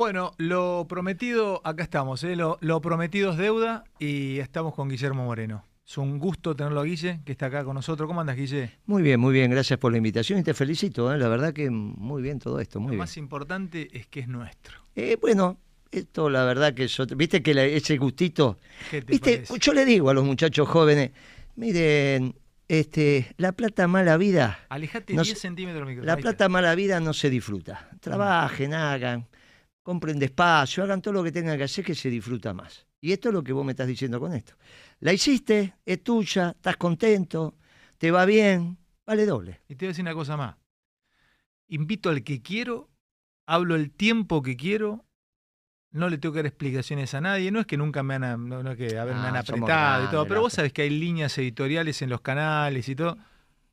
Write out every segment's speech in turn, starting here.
Bueno, lo prometido, acá estamos, ¿eh? lo, lo prometido es deuda y estamos con Guillermo Moreno. Es un gusto tenerlo a Guille, que está acá con nosotros. ¿Cómo andas, Guille? Muy bien, muy bien, gracias por la invitación y te felicito, ¿eh? la verdad que muy bien todo esto, muy lo bien. más importante es que es nuestro. Eh, bueno, esto la verdad que es otro- viste que la- ese gustito, ¿Qué te viste, parece? yo le digo a los muchachos jóvenes, miren, este, la plata mala vida, Alejate no 10 sé, centímetros micrófono. la plata mala vida no se disfruta. Trabajen, hagan, compren despacio, hagan todo lo que tengan que hacer que se disfruta más. Y esto es lo que vos me estás diciendo con esto. La hiciste, es tuya, estás contento, te va bien, vale doble. Y te voy a decir una cosa más. Invito al que quiero, hablo el tiempo que quiero, no le tengo que dar explicaciones a nadie. No es que nunca me han, no, no es que a ver, me han Ah, somos apretado y todo, pero vos sabés que hay líneas editoriales en los canales y todo.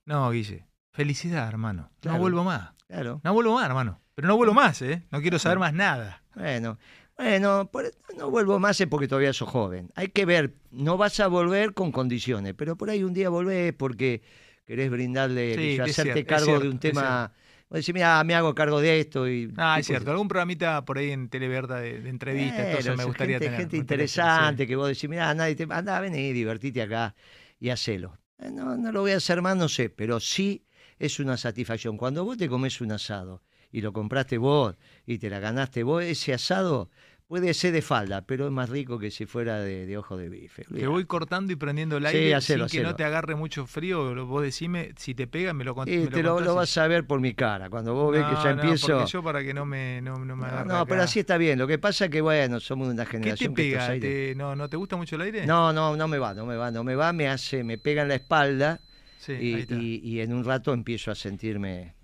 No, Guille, felicidad, hermano. No vuelvo más. Claro. No vuelvo más, hermano. Pero no vuelvo más, ¿eh? No quiero saber más nada. Bueno, bueno, por- no vuelvo más es porque todavía sos joven. Hay que ver, no vas a volver con condiciones, pero por ahí un día volvés porque querés brindarle, Sí, hacerte cierto, cargo cierto, de un tema. Vos decís, mira, me hago cargo de esto. Y, Ah, y es cierto. Algún programita por ahí en Televerda de, de entrevistas, Bueno, me gustaría gente, tener. gente interesante que vos decís, mira, nadie te anda, vení, divertite acá y hacelo. Eh, No, no lo voy a hacer más, no sé, pero sí es una satisfacción. Cuando vos te comes un asado y lo compraste vos y te la ganaste vos, ese asado puede ser de falda, pero es más rico que si fuera de, de ojo de bife. sí. Que voy cortando y prendiendo el Sí, aire hacelo, sin que no te agarre mucho frío. Vos decime, si te pega, me lo, cont- Y me te lo, contás lo vas a ver por mi cara. Cuando vos ves que No, ya no, empiezo. yo para que no me, no, no me No, agarre no, pero así está bien. Lo que pasa es que, bueno, somos una ¿Qué te generación que estos pega? aires- ¿Te- no, ¿No te gusta mucho el aire? No, no, no me va, no me va, no me va, me hace, me pega en la espalda Sí, y, y- y en un rato empiezo a sentirme.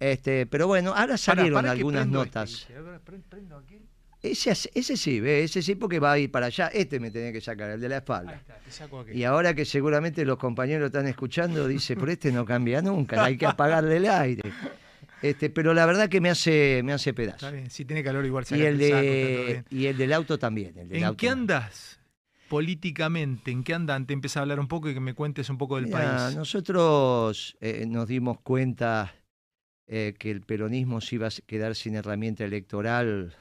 Este, pero bueno, ahora salieron algunas notas. este, ver, prendo aquí. Ese, ese sí, ve, ese sí porque va a ir para allá. Este me tenía que sacar, el de la Ahí espalda. está, te saco. Y ahora que seguramente los compañeros están escuchando, dice, pero este no cambia nunca, hay que apagarle el aire. Este, pero la verdad que me hace, me hace pedazo. Está bien, si tiene calor igual Y sacate el, de, y el del auto también. el del ¿En auto qué andas políticamente? ¿En qué andan? Te empieza a hablar un poco y que me cuentes un poco del Mira, país. Nosotros eh, nos dimos cuenta eh, que el peronismo se iba a quedar sin herramienta electoral,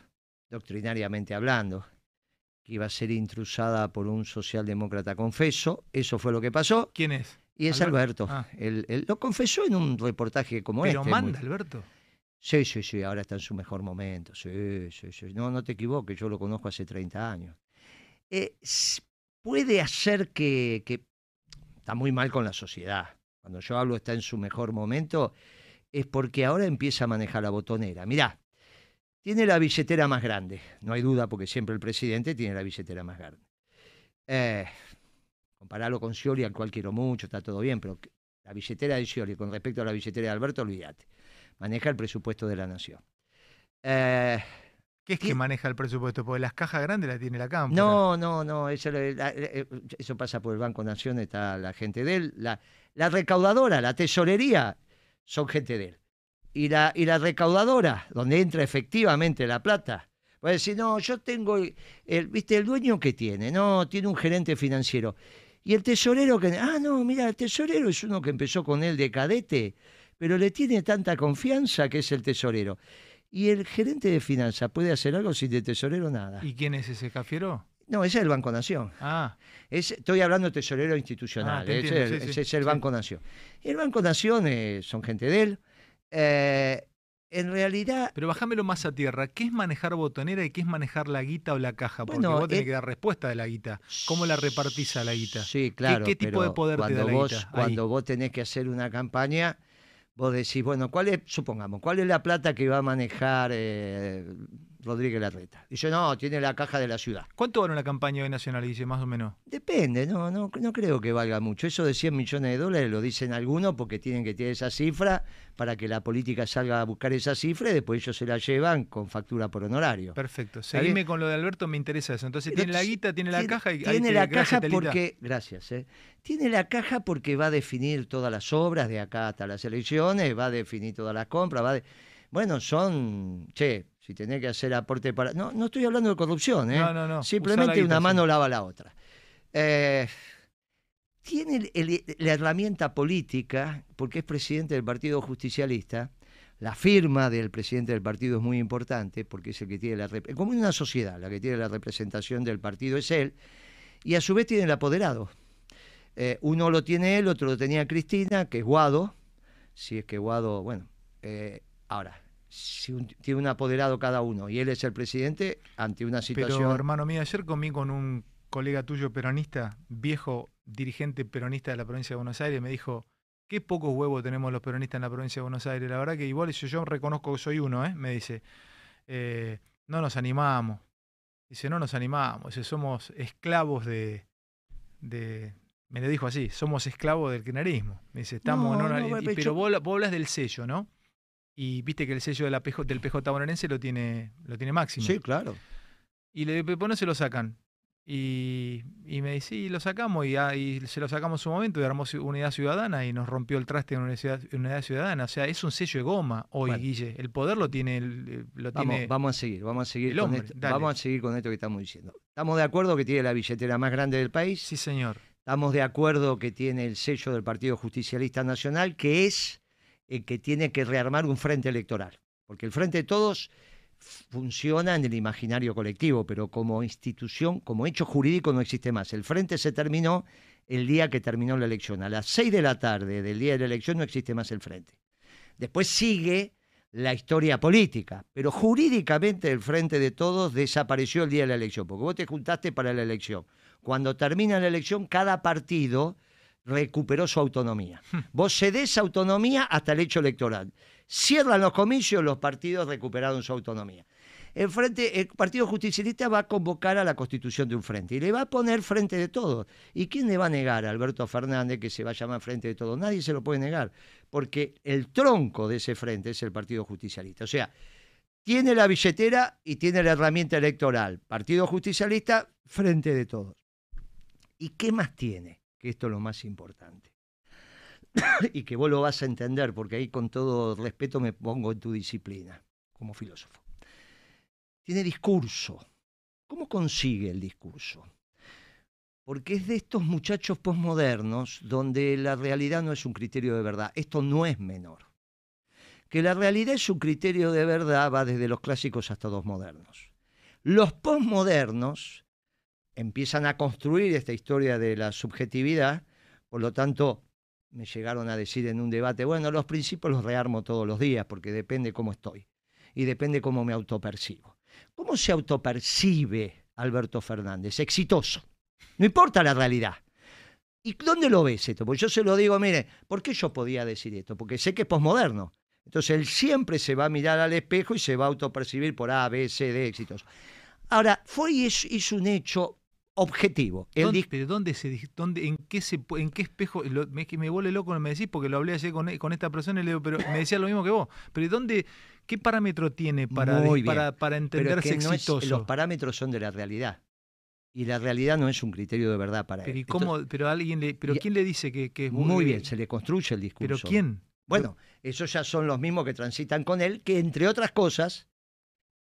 doctrinariamente hablando, que iba a ser intrusada por un socialdemócrata confeso. Eso fue lo que pasó. ¿Quién es? Y es Alberto. Alberto. Ah. Él, él lo confesó en un reportaje como Pero este. manda, muy- Alberto. Sí, sí, sí, ahora está en su mejor momento. Sí, sí, sí. No, no te equivoques, yo lo conozco hace 30 años. Eh, puede hacer que, que está muy mal con la sociedad. Cuando yo hablo está en su mejor momento, es porque ahora empieza a manejar la botonera. Mirá, tiene la billetera más grande, no hay duda, porque siempre el presidente tiene la billetera más grande. Eh, compararlo con Scioli, al cual quiero mucho, está todo bien, pero la billetera de Scioli con respecto a la billetera de Alberto, olvídate maneja el presupuesto de la nación. Eh, ¿Qué es que maneja el presupuesto? Porque las cajas grandes las tiene la cámara. no, no, no, eso, eh, eso pasa por el Banco Nación, está la gente de él. La, la recaudadora, la tesorería, son gente de él. Y la, y la recaudadora, donde entra efectivamente la plata, va a decir, no, yo tengo, el, el- viste, el dueño que tiene, no, tiene un gerente financiero. Y el tesorero que, ah, no, mira, el tesorero es uno que empezó con él de cadete, pero le tiene tanta confianza que es el tesorero. Y el gerente de finanzas puede hacer algo sin el tesorero nada. ¿Y quién es ese cafiero? No, ese es el Banco Nación. Ah, Es- estoy hablando de tesorero institucional. Ah, te ese, entiendo, es- sí, sí, ese es el sí. Banco Nación. Y el Banco Nación eh, son gente de él. Eh, en realidad, pero bajámelo más a tierra. ¿Qué es manejar botonera y qué es manejar la guita o la caja? Porque Bueno, vos tenés eh, que dar respuesta de la guita. ¿Cómo la repartís a la guita? Sí, claro. qué tipo pero de poder te da la vos, guita ahí? Cuando vos tenés que hacer una campaña, vos decís, bueno, ¿cuál es, supongamos, cuál es la plata que va a manejar Rodríguez Larreta? Dice, no, tiene la caja de la ciudad. ¿Cuánto vale una campaña hoy nacional, dice más o menos? Depende, no, no, no creo que valga mucho. Eso de 100 millones de dólares lo dicen algunos porque tienen que tener esa cifra para que la política salga a buscar esa cifra y después ellos se la llevan con factura por honorario. Perfecto. ¿Está Seguime con lo de Alberto, me interesa eso. Entonces tiene la guita, tiene la caja y tiene la caja porque gracias eh, tiene la caja porque va a definir todas las obras de acá hasta las elecciones va a definir todas las compras va a de- bueno son che si tenés que hacer aporte para no no estoy hablando de corrupción eh No, no, no. Simplemente una mano lava la otra Eh, tiene el- el- la herramienta política porque es presidente del Partido Justicialista La firma del presidente del partido es muy importante porque es el que tiene la... Como en una sociedad, la que tiene la representación del partido es él, y a su vez tiene el apoderado. Eh, uno lo tiene él, otro lo tenía Cristina, que es Guado, si es que Guado, bueno, eh, ahora, si tiene un apoderado cada uno y él es el presidente ante una situación... Pero hermano mío, ayer comí con un colega tuyo peronista, viejo dirigente peronista de la provincia de Buenos Aires, me dijo, qué pocos huevos tenemos los peronistas en la provincia de Buenos Aires. La verdad que igual yo, yo reconozco que soy uno, ¿eh? me dice, eh, no nos animamos. Dice, no nos animamos, dice, somos esclavos de, de, me lo dijo así, somos esclavos del kirchnerismo. Me dice, estamos en una, pero vos, hablas del sello, ¿no? Y viste que el sello de la del PJ bonaerense lo tiene, lo tiene máximo. Sí, claro. Y le después no se lo sacan. Y, me dice, sí, lo sacamos ah, y, se lo sacamos en su momento y armó Unidad Ciudadana y nos rompió el traste en Unidad, unidad Ciudadana. O sea, es un sello de goma hoy, Guille. El poder lo tiene... Lo vamos, tiene vamos a seguir, vamos a seguir, con esto, vamos a seguir con esto que estamos diciendo. ¿Estamos de acuerdo que tiene la billetera más grande del país? Sí, señor. Estamos de acuerdo que tiene el sello del Partido Justicialista Nacional, que es el que tiene que rearmar un frente electoral. Porque el Frente de Todos funciona en el imaginario colectivo, pero como institución, como hecho jurídico no existe más. El frente se terminó el día que terminó la elección. A las seis de la tarde del día de la elección no existe más el frente. Después sigue la historia política, pero jurídicamente el frente de todos desapareció el día de la elección, porque vos te juntaste para la elección. Cuando termina la elección, cada partido recuperó su autonomía. Hmm. Vos cedés autonomía hasta el hecho electoral. Cierran los comicios, los partidos recuperaron su autonomía. El, frente, el Partido Justicialista va a convocar a la constitución de un frente y le va a poner frente de todos. ¿Y quién le va a negar a Alberto Fernández que se va a llamar frente de todos? Nadie se lo puede negar, porque el tronco de ese frente es el Partido Justicialista. O sea, tiene la billetera y tiene la herramienta electoral. Partido Justicialista, frente de todos. ¿Y qué más tiene? Que esto es lo más importante. y que vos lo vas a entender, porque ahí con todo respeto me pongo en tu disciplina como filósofo. Tiene discurso. ¿Cómo consigue el discurso? Porque es de estos muchachos posmodernos donde la realidad no es un criterio de verdad. Esto no es menor. Que la realidad es un criterio de verdad va desde los clásicos hasta los modernos. Los posmodernos empiezan a construir esta historia de la subjetividad, por lo tanto, me llegaron a decir en un debate, bueno, los principios los rearmo todos los días, porque depende cómo estoy y depende cómo me autopercibo. ¿Cómo se autopercibe Alberto Fernández? Exitoso. No importa la realidad. ¿Y dónde lo ves esto? Porque yo se lo digo, mire, ¿por qué yo podía decir esto? Porque sé que es posmoderno. Entonces él siempre se va a mirar al espejo y se va a autopercibir por A, B, C, D, éxitos. Ahora, fue y es un hecho objetivo. ¿Dónde, pero ¿dónde se, dónde, en, qué se, ¿En qué espejo? me, me vuelve loco me decís porque lo hablé ayer con, con esta persona y le digo, pero me decía lo mismo que vos. Pero ¿dónde, ¿qué parámetro tiene para, para, para, entenderse exitoso? los parámetros son de la realidad. Y la realidad no es un criterio de verdad para pero él. cómo, pero alguien le, pero ¿quién le dice que, que es muy bien? Se le construye el discurso. ¿Pero quién? Bueno, esos ya son los mismos que transitan con él, que entre otras cosas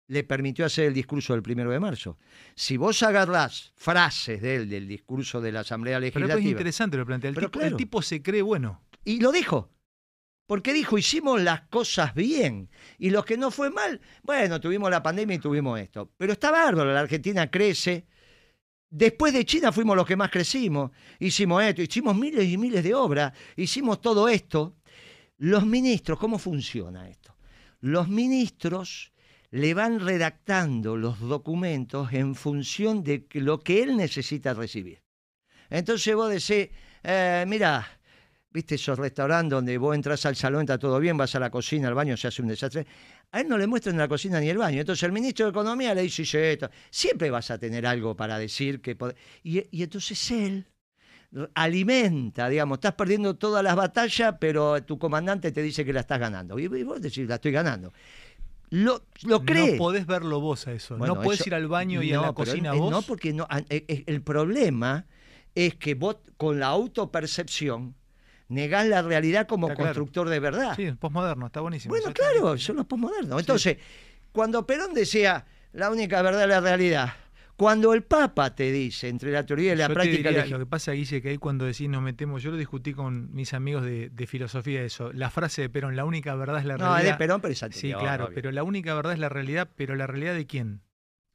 le permitió hacer el discurso del primero de marzo. Si vos agarrás frases de él, del discurso de la Asamblea Legislativa. Pero es interesante lo plantea. El, tipo, el tipo se cree bueno. Y lo dijo. Porque dijo, hicimos las cosas bien. Y lo que no fue mal, bueno, tuvimos la pandemia y tuvimos esto. Pero está bárbaro, la Argentina crece. Después de China fuimos los que más crecimos. Hicimos esto, hicimos miles y miles de obras, hicimos todo esto. Los ministros, ¿cómo funciona esto? Los ministros le van redactando los documentos en función de lo que él necesita recibir. Entonces vos decís, eh, mira, viste esos restaurantes donde vos entras al salón, está todo bien, vas a la cocina, al baño, se hace un desastre. A él no le muestran la cocina ni el baño. Entonces el ministro de Economía le dice, esto. siempre vas a tener algo para decir que... Y, y entonces él alimenta, digamos, estás perdiendo todas las batallas, pero tu comandante te dice que la estás ganando. Y vos decís, la estoy ganando lo, lo cree. No podés verlo vos a eso. no podés ir al baño y a la cocina vos. No, porque no, eh, el problema es que vos con la autopercepción negás la realidad como constructor de verdad. Sí, postmoderno, está buenísimo. Bueno, claro, son los postmodernos. Entonces, cuando Perón decía la única verdad es la realidad, Cuando el Papa te dice, entre la teoría y la Yo te práctica, diría, lo que pasa, Guille, que ahí cuando decís nos metemos, yo lo discutí con mis amigos de, de filosofía eso. La frase de Perón, la única verdad es la no, realidad. de Perón, pero es Sí, claro, obvio. pero la única verdad es la realidad, pero la realidad de quién?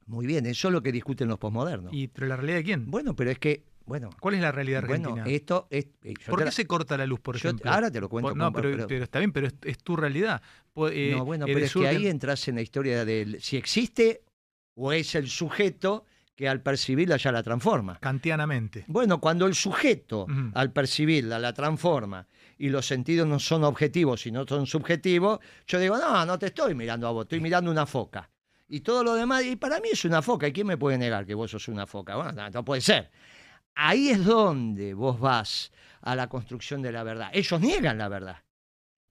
Muy bien, eso es lo que discuten los posmodernos. Y, pero la realidad de quién? Bueno, pero es que, bueno, ¿Cuál es la realidad bueno, argentina? esto es... eh, ¿Por qué la- se corta la luz, por yo- ejemplo? ahora te lo cuento. Por- no, pero, pero- pero está bien, pero es, es tu realidad. Po- eh, no, bueno, eres pero es que ahí entras en la historia del si existe o es el sujeto que al percibirla ya la transforma. Kantianamente. Bueno, cuando el sujeto al percibirla la transforma y los sentidos no son objetivos, sino son subjetivos, yo digo, no, no te estoy mirando a vos, estoy mirando una foca. Y todo lo demás, y para mí es una foca, ¿y quién me puede negar que vos sos una foca? Bueno, no, no puede ser. Ahí es donde vos vas a la construcción de la verdad. Ellos niegan la verdad.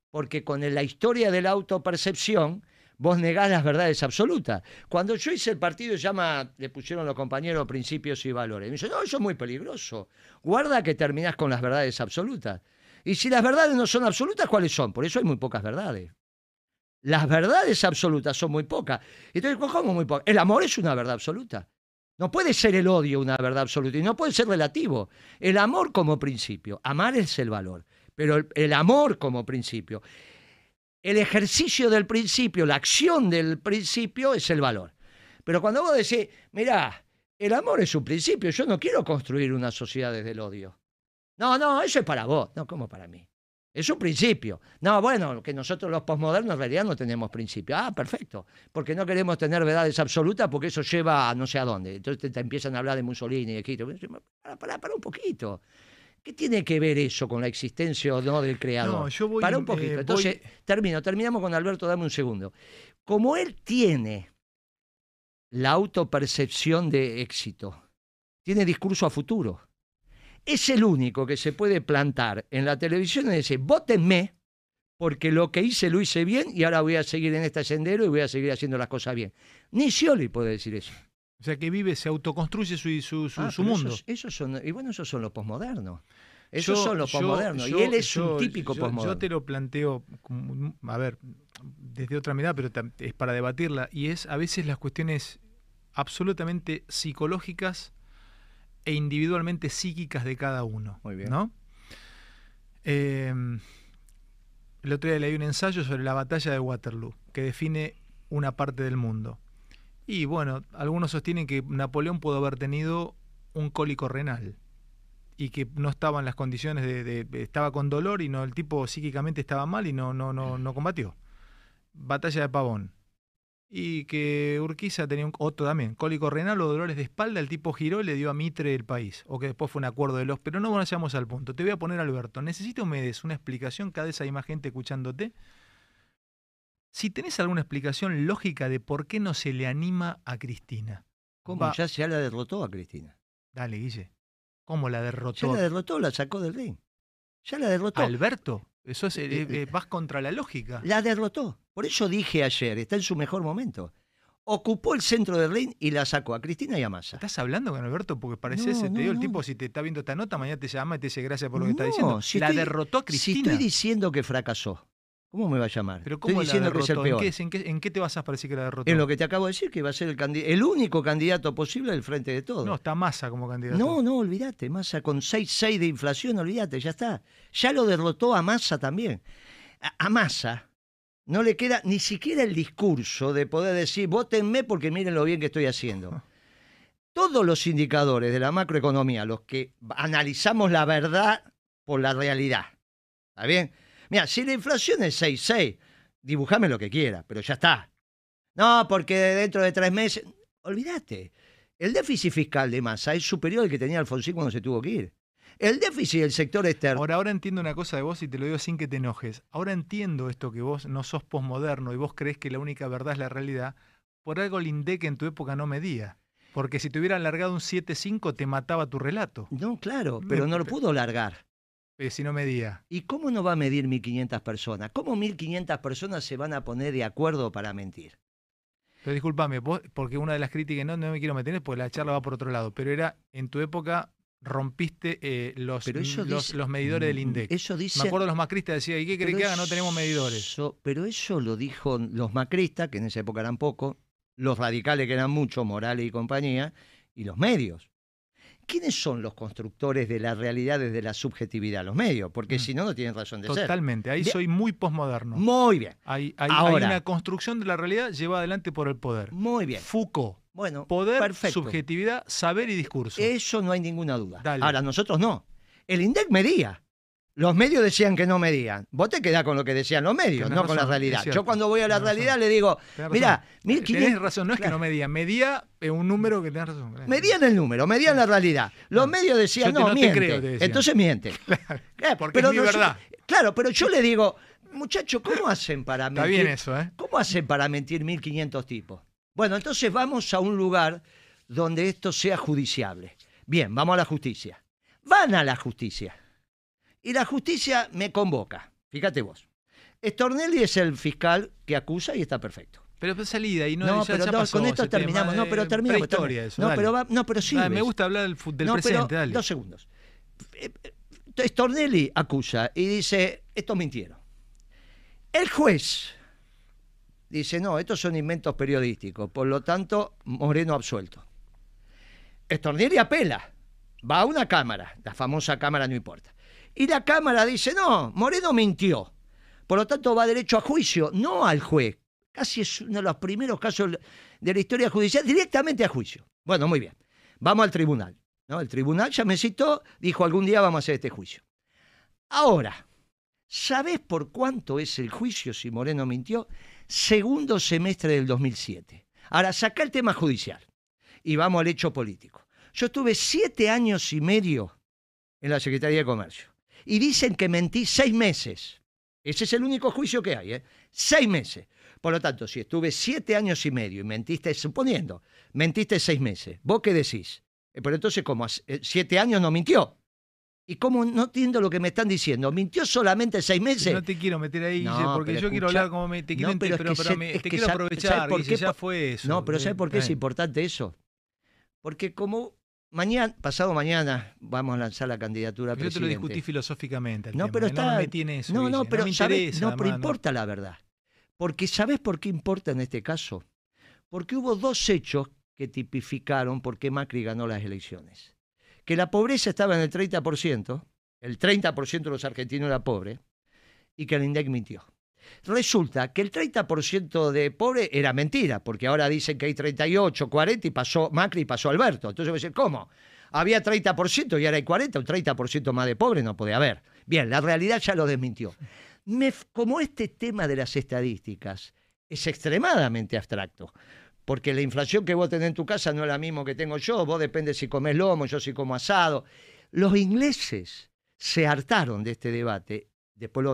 Porque con la historia de la autopercepción, vos negás las verdades absolutas. Cuando yo hice el partido, llama, le pusieron los compañeros principios y valores. Me dice, no, eso es muy peligroso. Guarda que terminás con las verdades absolutas. Y si las verdades no son absolutas, ¿cuáles son? Por eso hay muy pocas verdades. Las verdades absolutas son muy pocas. Entonces, ¿cómo muy pocas? El amor es una verdad absoluta. No puede ser el odio una verdad absoluta y no puede ser relativo. El amor como principio, amar es el valor, pero el amor como principio, el ejercicio del principio, la acción del principio es el valor. Pero cuando vos decís, mirá, el amor es un principio, yo no quiero construir una sociedad desde el odio. No, no, eso es para vos. No, ¿cómo para mí? Es un principio. No, bueno, que nosotros los posmodernos en realidad no tenemos principio. Ah, perfecto. Porque no queremos tener verdades absolutas porque eso lleva a no sé a dónde. Entonces te, empiezan a hablar de Mussolini, de Hitler. Para, para, para un poquito. ¿Qué tiene que ver eso con la existencia o no del creador? No, yo voy, Para un eh, poquito. voy- Entonces, termino, terminamos con Alberto, dame un segundo. Como él tiene la autopercepción de éxito, tiene discurso a futuro. Es el único que se puede plantar en la televisión y decir, votenme, porque lo que hice lo hice bien y ahora voy a seguir en este sendero y voy a seguir haciendo las cosas bien. Ni Scioli puede decir eso. O sea, que vive, se autoconstruye su, su, su, Ah, su mundo. Esos, esos son, y bueno, esos son los posmodernos. Esos Yo- son los posmodernos. y él es yo- un típico posmoderno. Yo te lo planteo, a ver, desde otra mirada, pero es para debatirla. Y es a veces las cuestiones absolutamente psicológicas e individualmente psíquicas de cada uno. Muy bien. ¿no? Eh, el otro día leí un ensayo sobre la batalla de Waterloo, que define una parte del mundo. Y bueno, algunos sostienen que Napoleón pudo haber tenido un cólico renal y que no estaba en las condiciones de, de- de- estaba con dolor y no el tipo psíquicamente estaba mal y no no no no combatió. Batalla de Pavón. Y que Urquiza tenía un, otro también, cólico renal o dolores de espalda, el tipo giró y le dio a Mitre el país, o que después fue un acuerdo de los, pero no vayamos al punto. Te voy a poner Alberto, necesito me des una explicación, cada vez hay más gente escuchándote. Si tenés alguna explicación lógica de por qué no se le anima a Cristina. ¿Cómo? Va- Ya, ya la derrotó a Cristina. Dale, Guille. ¿Cómo la Ya derrotó? la derrotó, la sacó del ring. Ya la derrotó. Alberto, eso es, eh, Eh, eh, vas contra la lógica. La derrotó. Por eso dije ayer, está en su mejor momento. Ocupó el centro del ring y la sacó a Cristina y a Massa. ¿Estás hablando con Alberto? Porque parece, No, te no, el tipo, si te está viendo esta nota, mañana te llama y te dice gracias por lo que está No, diciendo. si la estoy- derrotó a Si Cristina. estoy diciendo que fracasó, ¿cómo me va a llamar? Pero estoy ¿cómo la diciendo que es el peor. qué, en, qué, en qué te basas para decir que la derrotó? En lo que te acabo de decir, que va a ser el único candidato posible del frente de todos. No, está Massa como candidato. No, no, olvídate, Massa con 6,6 de inflación, olvídate, ya está. Ya lo derrotó a Massa también. A, a Massa no le queda ni siquiera el discurso de poder decir, votenme porque miren lo bien que estoy haciendo. Todos los indicadores de la macroeconomía, los que analizamos la verdad por la realidad, ¿está bien? Mira, si la inflación es 6,6, dibujame lo que quiera, pero ya está. No, porque dentro de tres meses, olvídate. El déficit fiscal de masa es superior al que tenía Alfonsín cuando se tuvo que ir. El déficit del sector externo. Ahora, ahora entiendo una cosa de vos y te lo digo sin que te enojes. Ahora entiendo esto que vos no sos posmoderno y vos crees que la única verdad es la realidad. Por algo el INDEC en tu época no medía. Porque si te hubiera alargado un 7.5 te mataba tu relato. No, claro, pero no lo pudo largar. Eh, si no medía. ¿Y cómo no va a medir 1.500 personas? ¿Cómo 1.500 personas se van a poner de acuerdo para mentir? Pero discúlpame, vos, porque una de las críticas, no, no me quiero meter, porque la charla va por otro lado, pero era, en tu época rompiste eh, los, los, dice- los medidores del INDEC. Eso dice. Me acuerdo los macristas decían, ¿y qué pero que haga? No tenemos medidores. eso- pero eso lo dijo los macristas, que en esa época eran pocos, los radicales, que eran muchos, Morales y compañía, y los medios. ¿Quiénes son los constructores de la realidad desde la subjetividad? Los medios, porque Mm. si no, no tienen razón de ser. Totalmente, ahí Bien. soy muy postmoderno. Muy bien, Hay, hay- una construcción de la realidad llevada adelante por el poder. muy bien. Foucault, Bueno, poder, perfecto. subjetividad, saber y discurso. Eso no hay ninguna duda. Dale. Ahora, nosotros no. El INDEC medía. Los medios decían que no medían. Vos te quedás con lo que decían los medios, Tenés no con la realidad. Yo cuando voy a la Tenés razón. realidad le digo, mira, razón. 1500 Tenés razón, no es que Claro. no medía, medía eh, un número que tenés razón. Medían el número, medían la realidad. Los Claro. medios decían, Yo no, no te miente. creo. Entonces miente. Eh, Porque es mi nosotros- verdad. Claro, pero yo le digo, muchachos, ¿cómo hacen para Está mentir? bien eso, ¿eh? ¿Cómo hacen para mentir 1500 tipos? Bueno, entonces vamos a un lugar donde esto sea judiciable. Bien, vamos a la justicia. Van a la justicia. Y la justicia me convoca. Fíjate vos. Stornelli es el fiscal que acusa y está perfecto. Pero pues salida y no, No, ya- pero ya no, pasó con esto terminamos. No, eh, pero terminamos. eso, no, dale. pero va- no, pero sí. Me gusta hablar del, del No, presente, pero, dale. Dos segundos. Eh, eh, Stornelli acusa y dice, estos mintieron. El juez dice, no, estos son inventos periodísticos, por lo tanto, Moreno absuelto. Stornelli apela, va a una cámara, la famosa cámara no importa. Y la cámara dice, no, Moreno mintió. Por lo tanto, va derecho a juicio, no al juez. Casi es uno de los primeros casos de la historia judicial, directamente a juicio. Bueno, muy bien. Vamos al tribunal. ¿no? El tribunal ya me citó, dijo algún día vamos a hacer este juicio. Ahora, ¿sabés por cuánto es el juicio si Moreno mintió? Segundo semestre del 2007. Ahora, saca el tema judicial y vamos al hecho político. Yo estuve siete años y medio en la Secretaría de Comercio y dicen que mentí seis meses. Ese es el único juicio que hay, ¿eh? Seis meses. Por lo tanto, si estuve siete años y medio y mentiste, suponiendo, mentiste seis meses, ¿vos qué decís? Eh, Pero entonces, como eh, siete años no mintió. ¿Y cómo no entiendo lo que me están diciendo? ¿Mintió solamente seis meses? No te quiero meter ahí, No, Guille, porque yo quiero escucha- hablar como me, te quiero, No, pero es pero, que pero se- me- es te que quiero aprovechar, ¿sabes por Guille, qué? ya fue eso. No, pero ¿sabes por qué es eh. importante eso? Porque como mañana, pasado mañana, vamos a lanzar la candidatura a Yo te lo discutí filosóficamente. No, tema, pero eh, está. No me eso. no, no, pero me interesa. no, pero importa la verdad. Porque ¿sabes por qué importa en este caso? Porque hubo dos hechos que tipificaron por qué Macri ganó las elecciones. Que la pobreza estaba en el 30%, el 30% de los argentinos era pobre, y que el INDEC mintió. Resulta que el 30% de pobre era mentira, porque ahora dicen que hay 38, 40 y pasó Macri y pasó Alberto. Entonces voy a decir, ¿cómo? Había 30% y ahora hay 40, un 30% más de pobre no puede haber. Bien, la realidad ya lo desmintió. Como este tema de las estadísticas es extremadamente abstracto, porque la inflación que vos tenés en tu casa no es la misma que tengo yo, vos depende si comés lomo, yo si como asado. Los ingleses se hartaron de este debate, después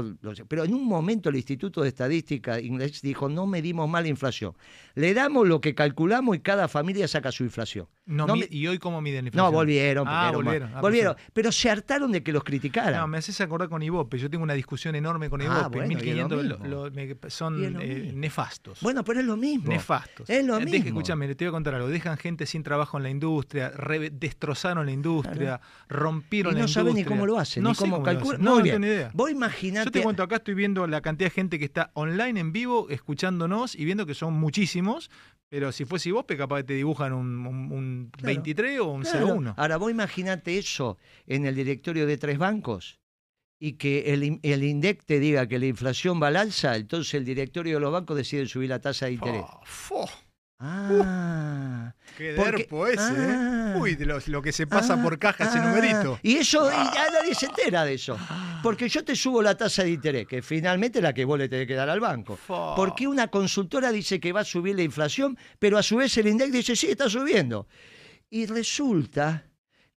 pero en un momento el Instituto de Estadística inglés dijo, no medimos mal la inflación, le damos lo que calculamos y cada familia saca su inflación. No, no mi- ¿Y hoy cómo miden la No, inflación? volvieron, Ah, volvieron, volvieron. Ah, volvieron, pero se hartaron de que los criticaran. No, me haces acordar con Ibope. Yo tengo una discusión enorme con Ah, Ibope. bueno, y es lo 1500 lo- mismo. lo- me- son eh, nefastos. Bueno, pero es lo mismo. Nefastos. Es lo Eh, mismo. escúchame, te voy a contar algo. Dejan gente sin trabajo en la industria, re- destrozaron la industria, rompieron y la no industria. saben ni cómo lo hacen, No ni cómo cómo calculan. No, Muy no bien. tengo ni idea. Vos Yo imaginate. te cuento, acá estoy viendo la cantidad de gente que está online en vivo, escuchándonos y viendo que son muchísimos, pero si fuese vos, capaz te dibujan un, un- un Claro. 23 o un Claro. 01. Ahora vos imaginate eso en el directorio de tres bancos y que el, el INDEC te diga que la inflación va al alza, entonces el directorio de los bancos decide subir la tasa de interés. Oh, Ah, qué derpo ese, ah. ¿eh? Uy, de lo, lo que se pasa ah, por caja ese ah. numerito. Y eso, y ya nadie se entera de eso. Porque yo te subo la tasa de interés, que finalmente es la que vos le tenés que dar al banco. Porque una consultora dice que va a subir la inflación, pero a su vez el INDEC dice, sí, está subiendo. Y resulta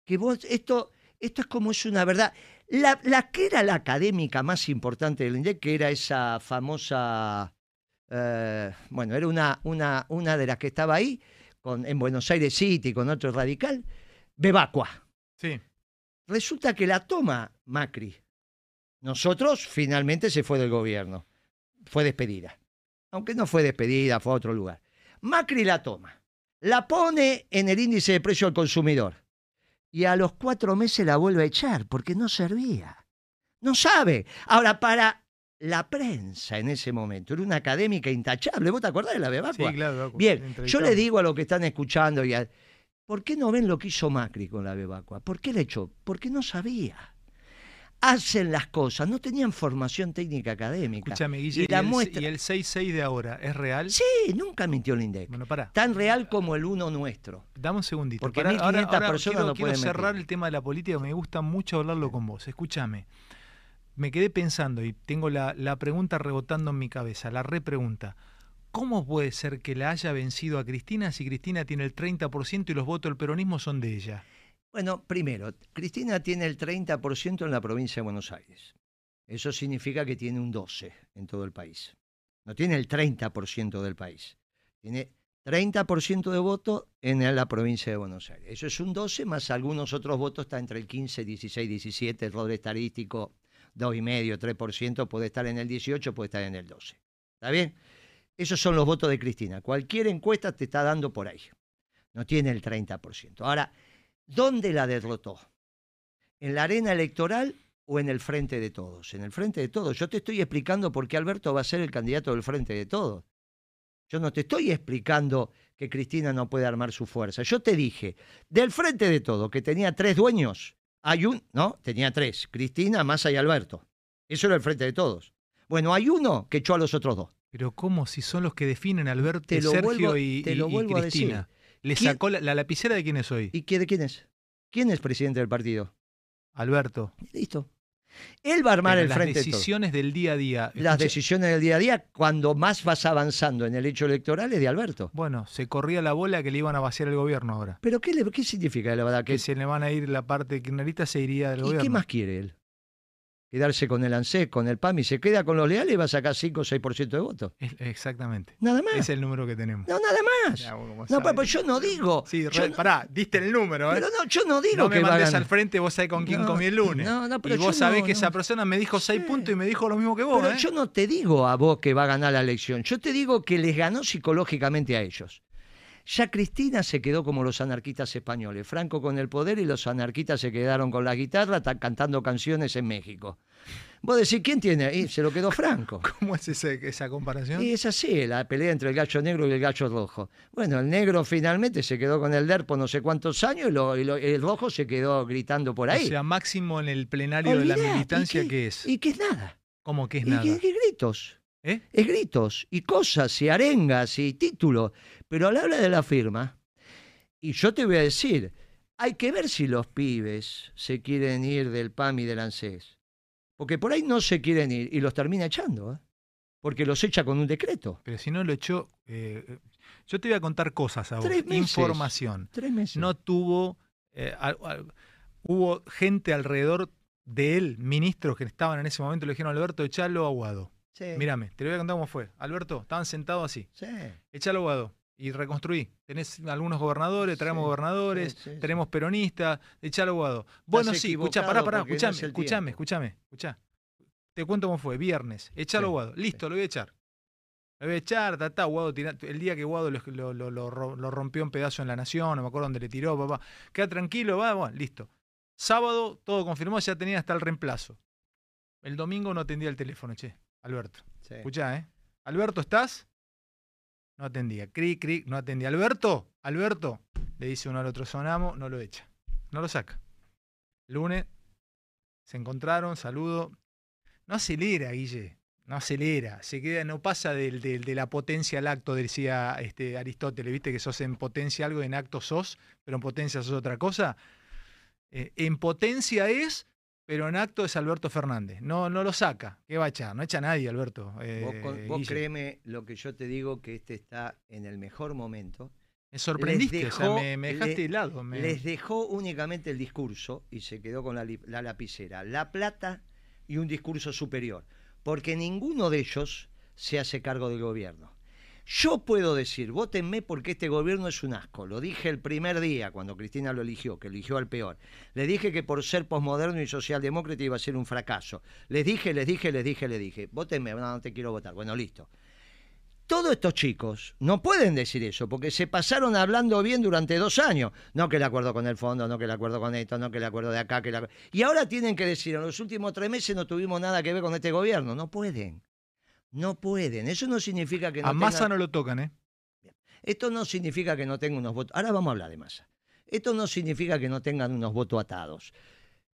que vos, esto, esto es como es una verdad. La, la que era la académica más importante del INDEC, que era esa famosa, eh, bueno, era una, una, una de las que estaba ahí, con, en Buenos Aires City, con otro radical, Bebacua. Sí. Resulta que la toma Macri. Nosotros finalmente se fue del gobierno. Fue despedida. Aunque no fue despedida, fue a otro lugar. Macri la toma. La pone en el índice de precio al consumidor. Y a los cuatro meses la vuelve a echar porque no servía. No sabe. Ahora, para la prensa en ese momento, era una académica intachable. ¿Vos te acordás de la Sí, Bebacua? claro. Bien, yo le digo a los que están escuchando y a- ¿Por qué no ven lo que hizo Macri con la Bebacua? ¿Por qué le echó? Porque no sabía. Hacen las cosas, no tenían formación técnica académica. Escúchame, Guille, y la el, muestra... y el 6-6 de ahora es real? Sí, nunca mintió el INDEC. Bueno, pará. Tan real como el uno nuestro. Dame un segundito. Porque Pará, 1500 ahora, ahora personas quiero, no quiero cerrar el tema de la política, me gusta mucho hablarlo con vos. Escúchame. Me quedé pensando y tengo la, pregunta rebotando en mi cabeza, la repregunta. ¿Cómo puede ser que la haya vencido a Cristina si Cristina tiene el 30% y los votos del peronismo son de ella? Bueno, primero, Cristina tiene el 30% en la provincia de Buenos Aires. Eso significa que tiene un 12% en todo el país. No tiene el 30% del país. Tiene 30% de votos en la provincia de Buenos Aires. Eso es un 12 más algunos otros votos, está entre el 15, 16, 17, error estadístico, 2,5, 3%, puede estar en el 18, puede estar en el 12. ¿Está bien? Esos son los votos de Cristina. Cualquier encuesta te está dando por ahí. No tiene el 30%. Ahora, ¿dónde la derrotó? ¿En la arena electoral o en el frente de todos? En el frente de todos. Yo te estoy explicando por qué Alberto va a ser el candidato del frente de todos. Yo no te estoy explicando que Cristina no puede armar su fuerza. Yo te dije, del frente de todo, que tenía tres dueños, hay un, no, tenía tres, Cristina, Massa y Alberto. Eso era el frente de todos. Bueno, hay uno que echó a los otros dos. Pero ¿cómo si son los que definen Alberto, Te lo Sergio vuelvo- y, te lo y- y vuelvo a Cristina? ¿Le ¿Quién- sacó la, la lapicera de quién es hoy? ¿Y qué- de quién es? ¿Quién es presidente del partido? Alberto. Listo. Él va a armar Pero el las frente todos. decisiones del día a día. Las decisiones del día a día, cuando más vas avanzando en el hecho electoral, es de Alberto. Bueno, se corría la bola que le iban a vaciar el gobierno ahora. ¿Pero qué, le- qué significa la verdad? Que Que, se le van a ir la parte kirchnerista, se iría del ¿Y gobierno. qué más quiere él? Quedarse con el ANSES, con el PAMI, se queda con los leales y va a sacar 5 o 6% de votos. Exactamente. Nada más. Es el número que tenemos. No, nada más. Ya, No, sabés. pero yo no digo. Sí, yo re- no- pará, diste el número, ¿eh? pero no, yo no digo no me que mandes al frente, vos sabés con quién No, comí el lunes. no, no, pero y yo vos sabés no, que esa persona me dijo seis Sí. puntos y me dijo lo mismo que vos, Pero ¿eh? yo no te digo a vos que va a ganar la elección, yo te digo que les ganó psicológicamente a ellos. Ya Cristina se quedó como los anarquistas españoles, Franco con el poder y los anarquistas se quedaron con la guitarra ta- cantando canciones en México. Vos decís, ¿quién tiene? Y se lo quedó Franco. ¿Cómo es ese- esa comparación? Y es así, la pelea entre el gallo negro y el gallo rojo. Bueno, el negro finalmente se quedó con el DERPO no sé cuántos años y, lo- y lo- el rojo se quedó gritando por ahí. O sea, máximo en el plenario de la militancia, ¿y ¿qué es? ¿Y qué es nada? ¿Cómo que es ¿Y nada? qué gritos? ¿Eh? es gritos y cosas y arengas y títulos, pero a la hora de la firma, y yo te voy a decir, hay que ver si los pibes se quieren ir del PAM y del ANSES, porque por ahí no se quieren ir y los termina echando, ¿eh? porque los echa con un decreto. Pero si no lo echó... eh, yo te voy a contar cosas a vos. Tres meses. Información. Tres meses. No tuvo... eh, hubo gente alrededor de él, ministros que estaban en ese momento, le dijeron, Alberto, echalo a Guado. Sí, Mírame, te lo voy a contar cómo fue. Alberto, estaban sentados así. sí, Echalo Guado. Y reconstruí. Tenés algunos gobernadores, traemos Sí, gobernadores, sí, sí, sí. tenemos peronistas, echalo Guado. Bueno, sí, escuchá, pará, pará, porque no escuchame, es escuchame, escuchame, escuchá. Te cuento cómo fue, viernes, echalo Guado. Listo, lo voy a echar. Lo voy a echar, ta, ta, Guado tira- el día que Guado lo, lo- lo- lo ro- lo rompió en pedazos en la nación, no me acuerdo dónde le tiró, papá. Queda tranquilo, va, bueno, listo. Sábado, todo confirmó, ya tenía hasta el reemplazo. El domingo no atendía el teléfono, che, Alberto. sí. Escuchá, ¿eh? Alberto, ¿estás? No atendía. Cric, cric, no atendía. Alberto, Alberto, le dice uno al otro sonamo, no lo echa. No lo saca. Lunes, se encontraron, saludo. No acelera, Guille. No acelera. Se queda, no pasa del, del- de la potencia al acto, decía este, Aristóteles. Viste que sos en potencia algo, en acto sos, pero en potencia sos otra cosa. Eh, en potencia es, pero en acto es Alberto Fernández. No, no lo saca. ¿Qué va a echar? No echa a nadie, Alberto. eh, Vos, con- vos créeme lo que yo te digo, que este está en el mejor momento. Me sorprendiste, o sea, dejó- me, me dejaste le- helado. me- Les dejó únicamente el discurso y se quedó con la, la lapicera, la plata y un discurso superior, porque ninguno de ellos se hace cargo del gobierno. Yo puedo decir, votenme porque este gobierno es un asco. Lo dije el primer día cuando Cristina lo eligió, que eligió al peor. Le dije que por ser posmoderno y socialdemócrata iba a ser un fracaso. Les dije, les dije, les dije, les dije, votenme, no, no te quiero votar. Bueno, listo. Todos estos chicos no pueden decir eso porque se pasaron hablando bien durante dos años. No que el acuerdo con el fondo, no que el acuerdo con esto, no que el acuerdo de acá, que el acu- Y ahora tienen que decir, en los últimos tres meses no tuvimos nada que ver con este gobierno. No pueden. No pueden. Eso no significa que no a Massa tengan- no lo tocan, ¿eh? Esto no significa que no tenga unos votos. Ahora vamos a hablar de masa. Esto no significa que no tengan unos votos atados.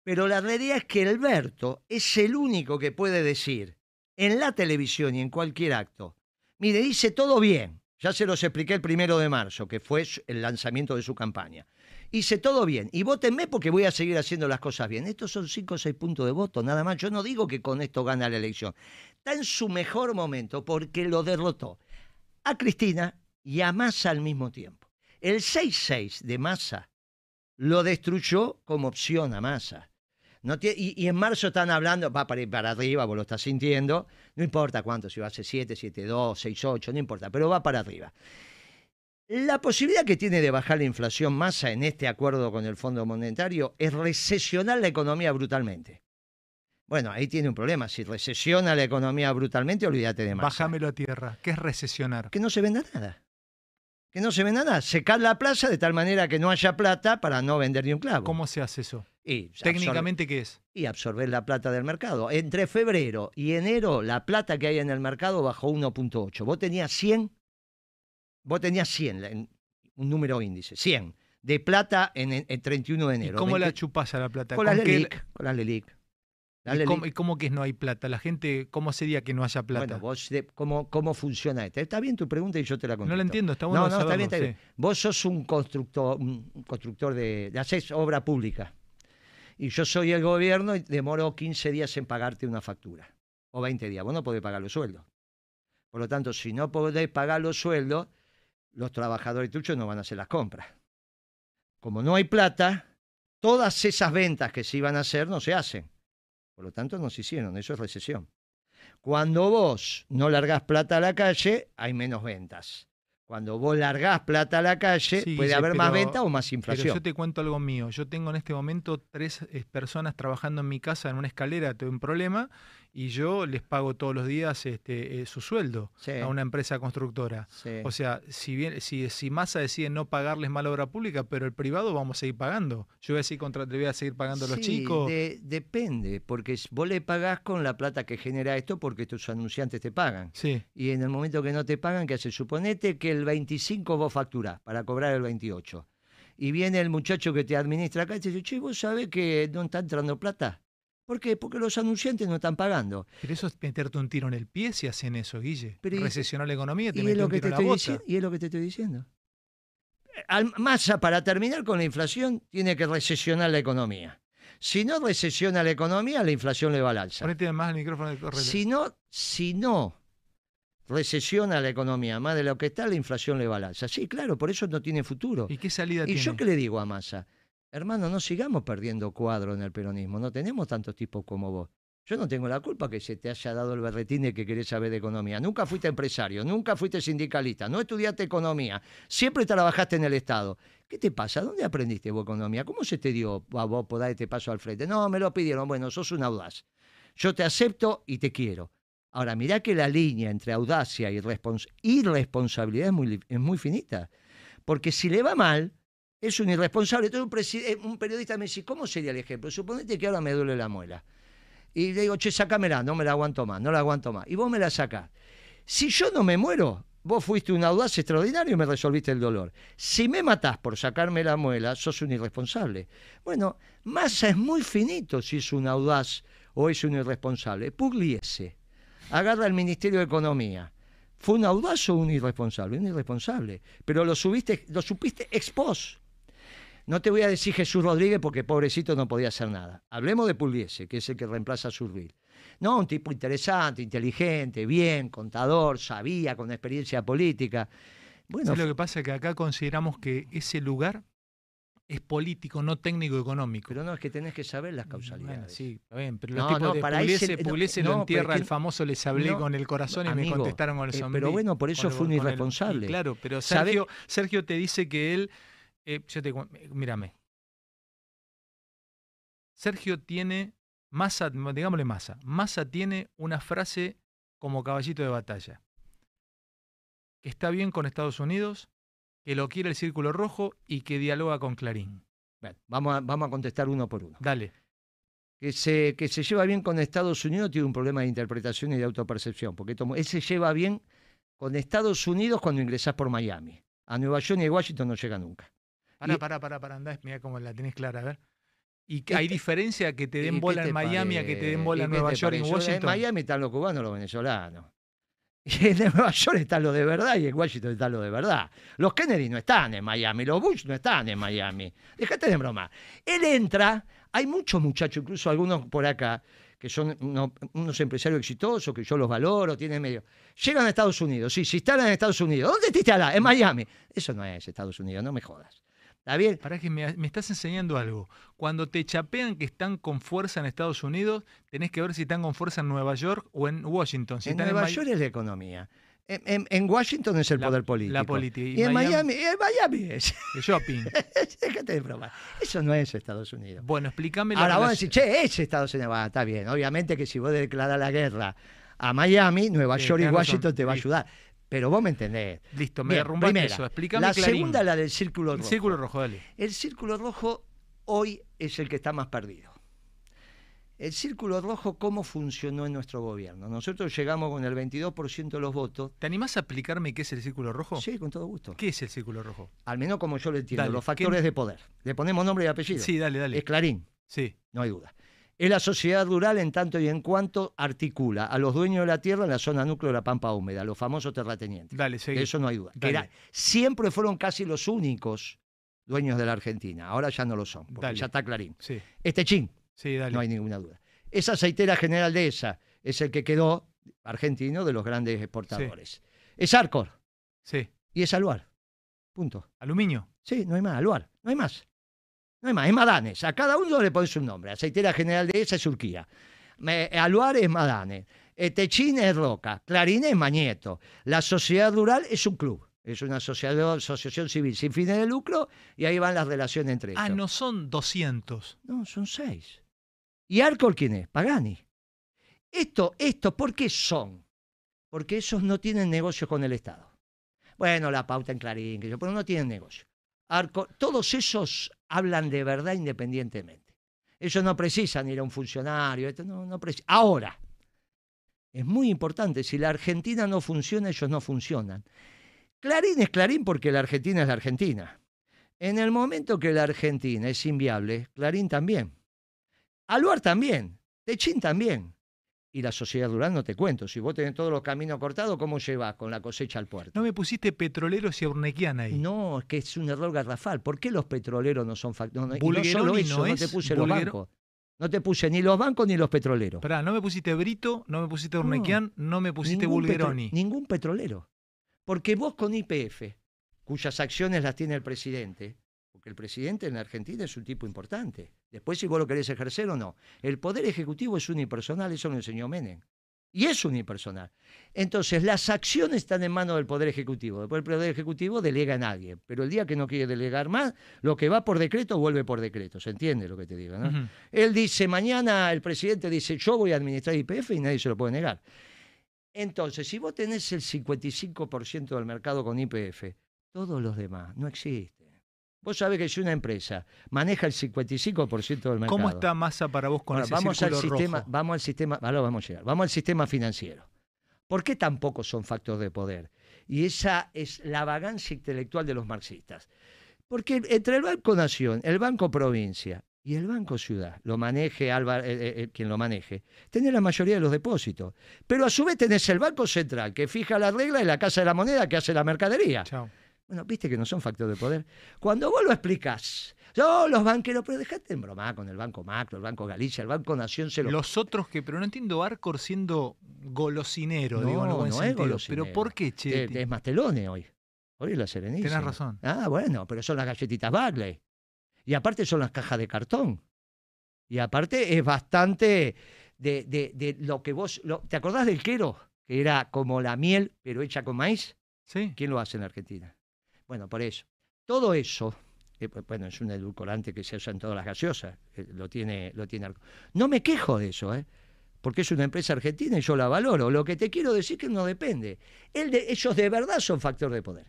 Pero la realidad es que Alberto es el único que puede decir en la televisión y en cualquier acto, mire, dice todo bien, ya se los expliqué el primero de marzo, que fue el lanzamiento de su campaña. Hice todo bien. Y votenme porque voy a seguir haciendo las cosas bien. Estos son cinco o seis puntos de voto, nada más. Yo no digo que con esto gana la elección. Está en su mejor momento porque lo derrotó a Cristina y a Massa al mismo tiempo. El 6-6 de Massa lo destruyó como opción a Massa. Y, en marzo están hablando, va para para arriba, vos lo estás sintiendo, no importa cuánto, si va a ser 7, 7, 2, 6, 8, no importa, pero va para arriba. La posibilidad que tiene de bajar la inflación masa en este acuerdo con el Fondo Monetario es recesionar la economía brutalmente. Bueno, ahí tiene un problema. Si recesiona la economía brutalmente, olvídate de más. Bájamelo a tierra. ¿Qué es recesionar? Que no se venda nada. Que no se venda nada. Secar la plaza de tal manera que no haya plata para no vender ni un clavo. ¿Cómo se hace eso? Y Técnicamente, ¿qué es? Y absorber la plata del mercado. Entre febrero y enero, la plata que hay en el mercado bajó 1.8. Vos tenías 100 Vos tenías 100, un número índice, 100 de plata en, el 31 de enero. ¿Y cómo la chupás a la plata? Con, la LELIC. Con la LELIC. ¿Y, cómo, que no hay plata? La gente, ¿cómo sería que no haya plata? Bueno, vos, ¿cómo, ¿cómo funciona esto? Está bien tu pregunta y yo te la contesto. No la entiendo, está bueno No, no, está bien, está bien. Vos sos un constructor, un constructor de, de haces obra pública. Y yo soy el gobierno y demoro 15 días en pagarte una factura. O 20 días. Vos no podés pagar los sueldos. Por lo tanto, si no podés pagar los sueldos, los trabajadores tuyos no van a hacer las compras. Como no hay plata, todas esas ventas que se iban a hacer no se hacen. Por lo tanto, no se hicieron. Eso es recesión. Cuando vos no largás plata a la calle, hay menos ventas. Cuando vos largás plata a la calle, puede haber más venta o más inflación. Pero yo te cuento algo mío. Yo tengo en este momento tres eh, personas trabajando en mi casa en una escalera, tengo un problema, y yo les pago todos los días este, eh, su sueldo a una empresa constructora. O sea, si bien si, si Massa decide no pagarles mala obra pública, pero el privado vamos a seguir pagando. Yo voy a seguir, contra, voy a seguir pagando a los chicos. depende, porque vos le pagás con la plata que genera esto porque tus anunciantes te pagan. Y en el momento que no te pagan, ¿qué hace? Suponete que el 25 vos facturás para cobrar el 28. Y viene el muchacho que te administra acá y te dice, che, vos sabés que no está entrando plata. ¿Por qué? Porque los anunciantes no están pagando. Pero eso es meterte un tiro en el pie si hacen eso, Guille. Recesionar la economía, te y mete un tiro en la bota. Y es lo que te estoy diciendo. Al, masa, para terminar con la inflación, tiene que recesionar la economía. Si no recesiona la economía, la inflación le va al alza. Ponete más el micrófono. Si no, si no recesiona la economía más de lo que está, la inflación le va al alza. Sí, claro, por eso no tiene futuro. ¿Y qué salida tiene? ¿Y yo qué le digo a Massa? Hermano, no sigamos perdiendo cuadro en el peronismo, no tenemos tantos tipos como vos. Yo no tengo la culpa que se te haya dado el berretín de que querés saber de economía. Nunca fuiste empresario, nunca fuiste sindicalista, no estudiaste economía, siempre trabajaste en el Estado. ¿Qué te pasa? ¿Dónde aprendiste vos economía? ¿Cómo se te dio a vos por dar este paso al frente? No, me lo pidieron. Bueno, sos un audaz. Yo te acepto y te quiero. Ahora, mirá que la línea entre audacia y irresponsabilidad es muy, es muy finita. Porque si le va mal, es un irresponsable. Entonces un, eh, un, periodista me dice, ¿cómo sería el ejemplo? Suponete que ahora me duele la muela. Y le digo, che, sácamela, no me la aguanto más, no la aguanto más. Y vos me la sacás. Si yo no me muero, vos fuiste un audaz extraordinario y me resolviste el dolor. Si me matás por sacarme la muela, sos un irresponsable. Bueno, Massa es muy finito si es un audaz o es un irresponsable. Pugliese agarra el Ministerio de Economía ¿Fue un audaz o un irresponsable? Un irresponsable. Pero lo, subiste, lo supiste ex no te voy a decir Jesús Rodríguez porque pobrecito no podía hacer nada. Hablemos de Pugliese, que es el que reemplaza a Surville. No, un tipo interesante, inteligente, bien, contador, sabía, con experiencia política. Bueno, lo que pasa es que acá consideramos que ese lugar es político, no técnico económico. Pero no, es que tenés que saber las causalidades. sí, está bien, pero los tipos de Pugliese, Pugliese lo entierra el famoso les hablé con el corazón y me contestaron con el sombrero. Eh, pero bueno, por eso fue un irresponsable. claro, pero Sergio, Sergio te dice que él eh, mírame. Sergio tiene, Massa, digámosle Massa, Massa tiene una frase como caballito de batalla. Que está bien con Estados Unidos, que lo quiere el Círculo Rojo y que dialoga con Clarín. vamos, a, vamos a contestar uno por uno. Dale. Que se, que se lleva bien con Estados Unidos tiene un problema de interpretación y de autopercepción, porque él se lleva bien con Estados Unidos cuando ingresás por Miami. A Nueva York y a Washington no llega nunca. Pará, pará, pará, pará, andá, mira cómo la tenés clara, a ver. ¿Y que ¿Qué hay diferencia que te ¿Y den bola te en Miami a que te den bola ¿Y en Nueva York y en? Washington? En Miami están los cubanos y los venezolanos. Y en Nueva York están los de verdad y en Washington están los de verdad. Los Kennedy no están en Miami, los Bush no están en Miami. Déjate de broma. Él entra, hay muchos muchachos, incluso algunos por acá, que son uno- unos empresarios exitosos, que yo los valoro, tienen medio. Llegan a Estados Unidos, sí, se instalan en Estados Unidos. ¿Dónde te instalás? En Miami. Eso no es Estados Unidos, no me jodas. ¿Está bien? Pará que me, me estás enseñando algo. Cuando te chapean que están con fuerza en Estados Unidos, tenés que ver si están con fuerza en Nueva York o en Washington. Si en Nueva York es la economía. En, en- en Washington es el La- poder político. la política. Y, Y en Miami- Miami, y en Miami es. shopping. Déjate de broma. Eso no es Estados Unidos. Bueno, explícame la Ahora vos decís, che, es Estados Unidos. Ah, está bien. Obviamente que si vos declarás la guerra a Miami, Nueva Sí, York y razón. Washington te va a ayudar. Pero vos me entendés. Listo, me derrumbaste eso. Explícame La Clarín. segunda, la del círculo El rojo. círculo rojo, dale. El círculo rojo hoy es el que está más perdido. El círculo rojo, ¿cómo funcionó en nuestro gobierno? Nosotros llegamos con el 22% de los votos. ¿Te animás a explicarme qué es el círculo rojo? Sí, con todo gusto. ¿Qué es el círculo rojo? Al menos como yo lo entiendo. Dale, los ¿qué- factores de poder. Le ponemos nombre y apellido. Sí, dale, dale. Es Clarín, Sí. no hay duda. Es la sociedad rural en tanto y en cuanto articula a los dueños de la tierra en la zona núcleo de la Pampa Húmeda, los famosos terratenientes. Dale, De eso no hay duda. Que Dale. era- siempre fueron casi los únicos dueños de la Argentina. Ahora ya no lo son, porque Dale. ya está Clarín. Sí, Este chin, sí, dale. no hay ninguna duda. Esa aceitera general de esa es el que quedó argentino de los grandes exportadores. Es Arcor Sí. y es Aluar. Punto. Aluminio. Sí, no hay más, Aluar, no hay más. No hay más, es Madanes. A cada uno le pones un nombre. Aceitera general de esa es Urquía. Aluar es Madanes. Eh, Techín es Roca. Clarín es Mañeto. La sociedad rural es un club. Es una asociación, asociación civil sin fines de lucro y ahí van las relaciones entre ellos. Ah, no son 200. No, son seis. ¿Y Arcor quién es? Pagani. Esto, esto, ¿por qué son? Porque esos no tienen negocio con el Estado. Bueno, la pauta en Clarín, pero no tienen negocio. Arcor, todos esos hablan de verdad independientemente. Ellos no precisan ir a un funcionario. no, no Ahora, es muy importante, si la Argentina no funciona, ellos no funcionan. Clarín es Clarín porque la Argentina es la Argentina. En el momento que la Argentina es inviable, Clarín también. Aluar también. Techín también. Y la sociedad rural no te cuento. Si vos tenés todos los caminos cortados, ¿cómo llevas con la cosecha al puerto? No me pusiste petroleros y Urnequian ahí. No, es que es un error garrafal. ¿Por qué los petroleros no son factores? no Bulgeroni solo no eso, no, te es puse los bancos. No te puse ni los bancos ni los petroleros. Pará, no me pusiste Brito, no me pusiste Urnequian, no, me pusiste petro- Bulgeroni. ningún petrolero. Porque vos con IPF, cuyas acciones las tiene el presidente, porque el presidente en la Argentina es un tipo importante. Después si vos lo querés ejercer o no. El poder ejecutivo es unipersonal, eso lo enseñó Menem. Y es unipersonal. Entonces, las acciones están en manos del Poder Ejecutivo. Después el Poder Ejecutivo delega en alguien. Pero el día que no quiere delegar más, lo que va por decreto vuelve por decreto. ¿Se entiende lo que te digo? Él dice, mañana el presidente dice, yo voy a administrar IPF y nadie se lo puede negar. Entonces, si vos tenés el 55% del mercado con IPF, todos los demás no existen. Vos sabés que si una empresa maneja el 55% del mercado. ¿Cómo está Massa para vos con Ahora, ese vamos al sistema, rojo? vamos al sistema, vamos a llegar, vamos al sistema financiero. ¿Por qué tampoco son factor de poder? Y esa es la vagancia intelectual de los marxistas. Porque entre el Banco Nación, el Banco Provincia y el Banco Ciudad, lo maneje Álvaro, eh, eh, eh, quien lo maneje, tenés la mayoría de los depósitos. Pero a su vez tenés el Banco Central, que fija la regla, y la Casa de la Moneda, que hace la mercadería. Chao. Bueno, viste que no son factor de poder. Cuando vos lo explicás, yo los banqueros, pero dejate en broma con el Banco Macro, el Banco Galicia, el Banco Nación se lo Los otros que, pero no entiendo Arcor siendo golosinero, digo, No, el buen no es golosinero. Pero ¿por qué, che? Es Mastelone hoy. Hoy es la Serenísima. Tenés razón. Ah, bueno, pero son las galletitas Bagley. Y aparte son las cajas de cartón. Y aparte es bastante de, de- de lo que vos... lo- ¿Te acordás del quero? Que era como la miel, pero hecha con maíz. Sí. ¿Quién lo hace en la Argentina? Bueno, por eso. Todo eso, eh, bueno, es un edulcorante que se usa en todas las gaseosas. eh, lo tiene, lo tiene. No me quejo de eso, ¿eh? Porque es una empresa argentina y yo la valoro. Lo que te quiero decir es que no depende. De, ellos de verdad son factor de poder.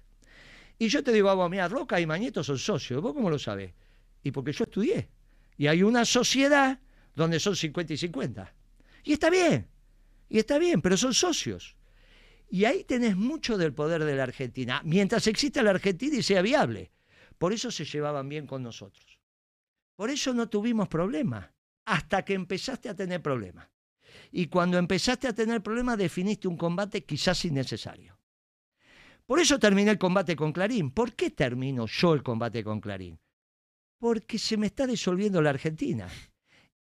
Y yo te digo, vamos, mira, Roca y Mañeto son socios. ¿Vos cómo lo sabés? Y porque yo estudié. Y hay una sociedad donde son 50 y 50. Y está bien. Y está bien, pero son socios. Y ahí tenés mucho del poder de la Argentina, mientras exista la Argentina y sea viable. Por eso se llevaban bien con nosotros. Por eso no tuvimos problemas, hasta que empezaste a tener problemas. Y cuando empezaste a tener problemas definiste un combate quizás innecesario. Por eso terminé el combate con Clarín. ¿Por qué termino yo el combate con Clarín? Porque se me está disolviendo la Argentina.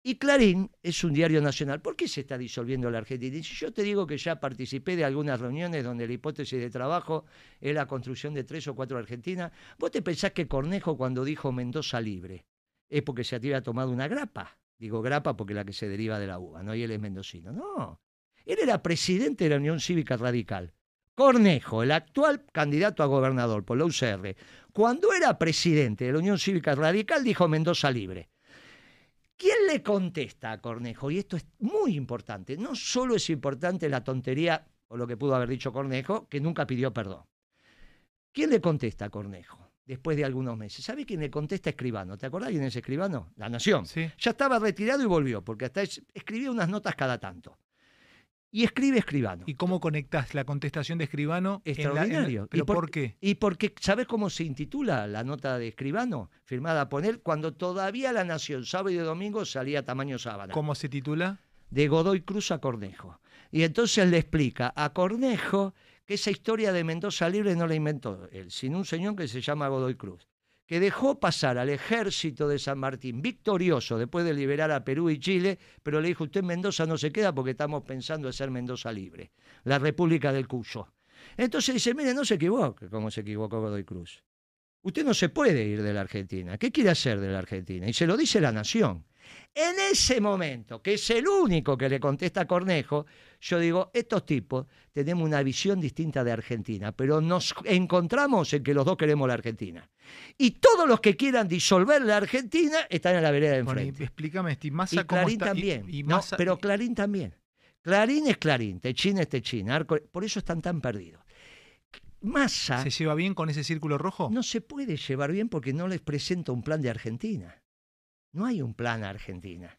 Y Clarín es un diario nacional. ¿Por qué se está disolviendo la Argentina? Y si yo te digo que ya participé de algunas reuniones donde la hipótesis de trabajo es la construcción de tres o cuatro Argentinas, ¿vos te pensás que Cornejo cuando dijo Mendoza libre es porque se había tomado una grapa? Digo grapa porque la que se deriva de la uva, ¿no? Y él es mendocino. No. Él era presidente de la Unión Cívica Radical. Cornejo, el actual candidato a gobernador por la UCR, cuando era presidente de la Unión Cívica Radical, dijo Mendoza libre. ¿Quién le contesta a Cornejo? Y esto es muy importante. No solo es importante la tontería o lo que pudo haber dicho Cornejo, que nunca pidió perdón. ¿Quién le contesta a Cornejo después de algunos meses? ¿Sabe quién le contesta a Escribano? ¿Te acordás quién es Escribano? La Nación. Sí. Ya estaba retirado y volvió, porque hasta es- escribía unas notas cada tanto. Y escribe Escribano. ¿Y cómo conectás la contestación de Escribano? en la- en la- Extraordinario. ¿Pero ¿Y por- por qué? Y porque, ¿sabes cómo se intitula la nota de Escribano? Firmada por él, cuando todavía la Nación, sábado y domingo, salía a tamaño sábana. ¿Cómo se titula? De Godoy Cruz a Cornejo. Y entonces le explica a Cornejo que esa historia de Mendoza Libre no la inventó él, sino un señor que se llama Godoy Cruz, que dejó pasar al ejército de San Martín victorioso después de liberar a Perú y Chile, pero le dijo, usted en Mendoza no se queda porque estamos pensando en ser Mendoza Libre, la República del Cuyo. Entonces dice, mire, no se equivoque, como se equivocó Godoy Cruz. Usted no se puede ir de la Argentina. ¿Qué quiere hacer de la Argentina? Y se lo dice la nación. En ese momento, que es el único que le contesta a Cornejo, yo digo, estos tipos tenemos una visión distinta de Argentina, pero nos encontramos en que los dos queremos la Argentina. Y todos los que quieran disolver la Argentina están en la vereda de Bueno, y enfrente. explícame, Y Massa, cómo Clarín está. y- también. y No, pero Clarín también. Clarín es Clarín, Techín es Techín. Arco... Por eso están tan perdidos. Massa ¿Se lleva bien con ese círculo rojo? no se puede llevar bien porque no les presenta un plan de Argentina. No hay un plan a Argentina.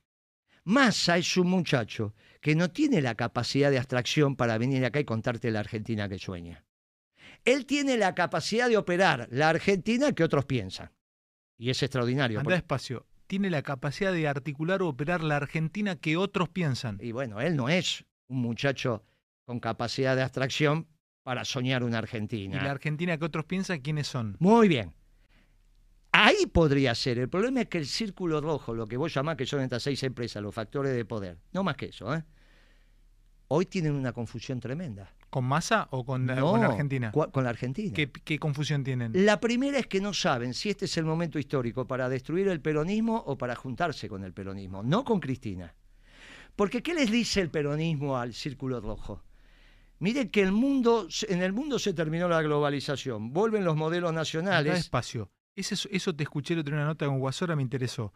Massa es un muchacho que no tiene la capacidad de abstracción para venir acá y contarte la Argentina que sueña. Él tiene la capacidad de operar la Argentina que otros piensan. Y es extraordinario. Anda porque- despacio. Tiene la capacidad de articular o operar la Argentina que otros piensan. Y bueno, él no es un muchacho con capacidad de abstracción para soñar una ¿Y Argentina. la Argentina que otros piensan quiénes son? Muy bien. Ahí podría ser. El problema es que el círculo rojo, lo que vos llamás que son estas seis empresas, los factores de poder, no más que eso, ¿eh? hoy tienen una confusión tremenda. ¿Con Massa o con, la- No, con Argentina? Con la Argentina. ¿Qué, qué confusión tienen? La primera es que no saben si este es el momento histórico para destruir el peronismo o para juntarse con el peronismo, no con Cristina. Porque ¿qué les dice el peronismo al círculo rojo? Miren que el mundo, en el mundo se terminó la globalización, vuelven los modelos nacionales. despacio. Eso te escuché el día en una nota con Guasora, me interesó.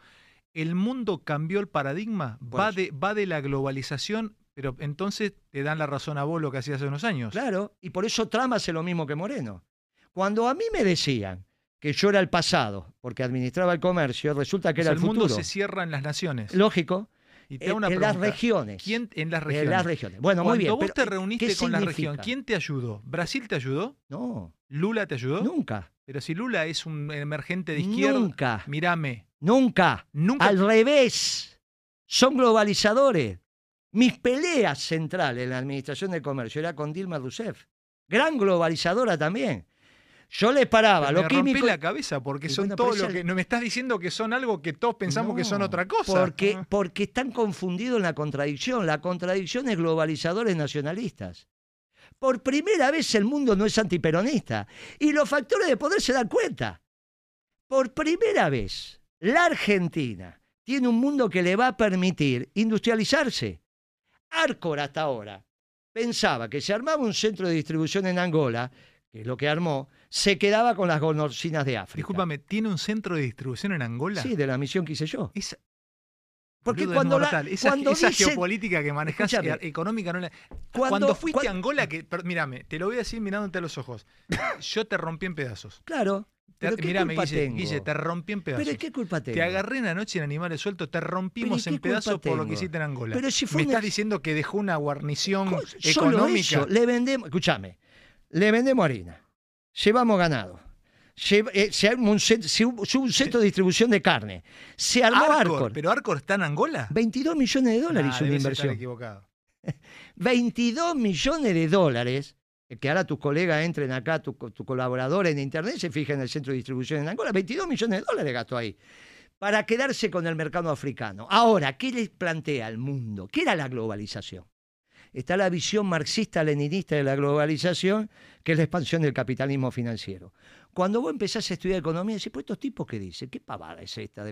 El mundo cambió el paradigma, Por va eso. de, va de la globalización, pero entonces te dan la razón a vos lo que hacías hace unos años. Claro, y por eso Trump hace lo mismo que Moreno. Cuando a mí me decían que yo era el pasado, porque administraba el comercio, resulta que era el, el mundo futuro. se cierra en las naciones. Lógico, y te en, una en las regiones. ¿Quién en las En regiones? las regiones. Bueno, Cuando muy bien. vos pero, te ¿qué reuniste con la región? ¿quién te ayudó? ¿Brasil te ayudó? No, ¿Lula te ayudó? nunca, Pero si Lula es un emergente de izquierda, nunca, mírame, nunca. nunca Al revés, son globalizadores. Mis peleas centrales en la administración del comercio era con Dilma Rousseff, gran globalizadora también. Yo le paraba me lo rompés químico. la cabeza porque son bueno, todo lo que no me estás diciendo que son algo que todos pensamos que son otra cosa. Porque, Ah. porque están confundidos en la contradicción. La contradicción es globalizadores nacionalistas. Por primera vez el mundo no es antiperonista. Y los factores de poder se dan cuenta. Por primera vez, la Argentina tiene un mundo que le va a permitir industrializarse. Arcor hasta ahora pensaba que si armaba un centro de distribución en Angola, que es lo que armó, se quedaba con las golosinas de África. Discúlpame, ¿tiene un centro de distribución en Angola? Sí, de la misión que hice yo. Porque cuando, la- esa, cuando esa dicen- geopolítica que eh, económica no la... Cuando- Cuando, fuiste a Angola, que per- mírame, te lo voy a decir mirándote a los ojos. Yo te rompí en pedazos. Claro. Te- ¿Pero qué culpa Guille, tengo? Guille, te rompí en pedazos. ¿Pero qué culpa tengo? Te agarré una noche en Animales Sueltos, te rompimos ¿Pero en pedazos por lo que hiciste en Angola. Pero si fue Me estás diciendo que dejó una guarnición Co- Solo económica. eso, le vendemos, escúchame, le vendemos harina, llevamos ganado, Se, eh, se arma un centro, se hubo- se hubo un centro de distribución de carne. Se armó Arcor, Arcor. ¿Pero Arcor está en Angola? 22 millones de dólares Nah, hizo una estar inversión. equivocado. 22 millones de dólares. eh, Que ahora tus colegas entren acá, tu, co- tu colaborador en internet se fija en el centro de distribución en Angola. 22 millones de dólares gastó ahí. Para quedarse con el mercado africano. Ahora, ¿qué les plantea al mundo? ¿Qué era la globalización? Está la visión marxista-leninista de la globalización, que es la expansión del capitalismo financiero. Cuando vos empezás a estudiar economía, decís, pues estos tipos qué dicen, qué pavada es esta.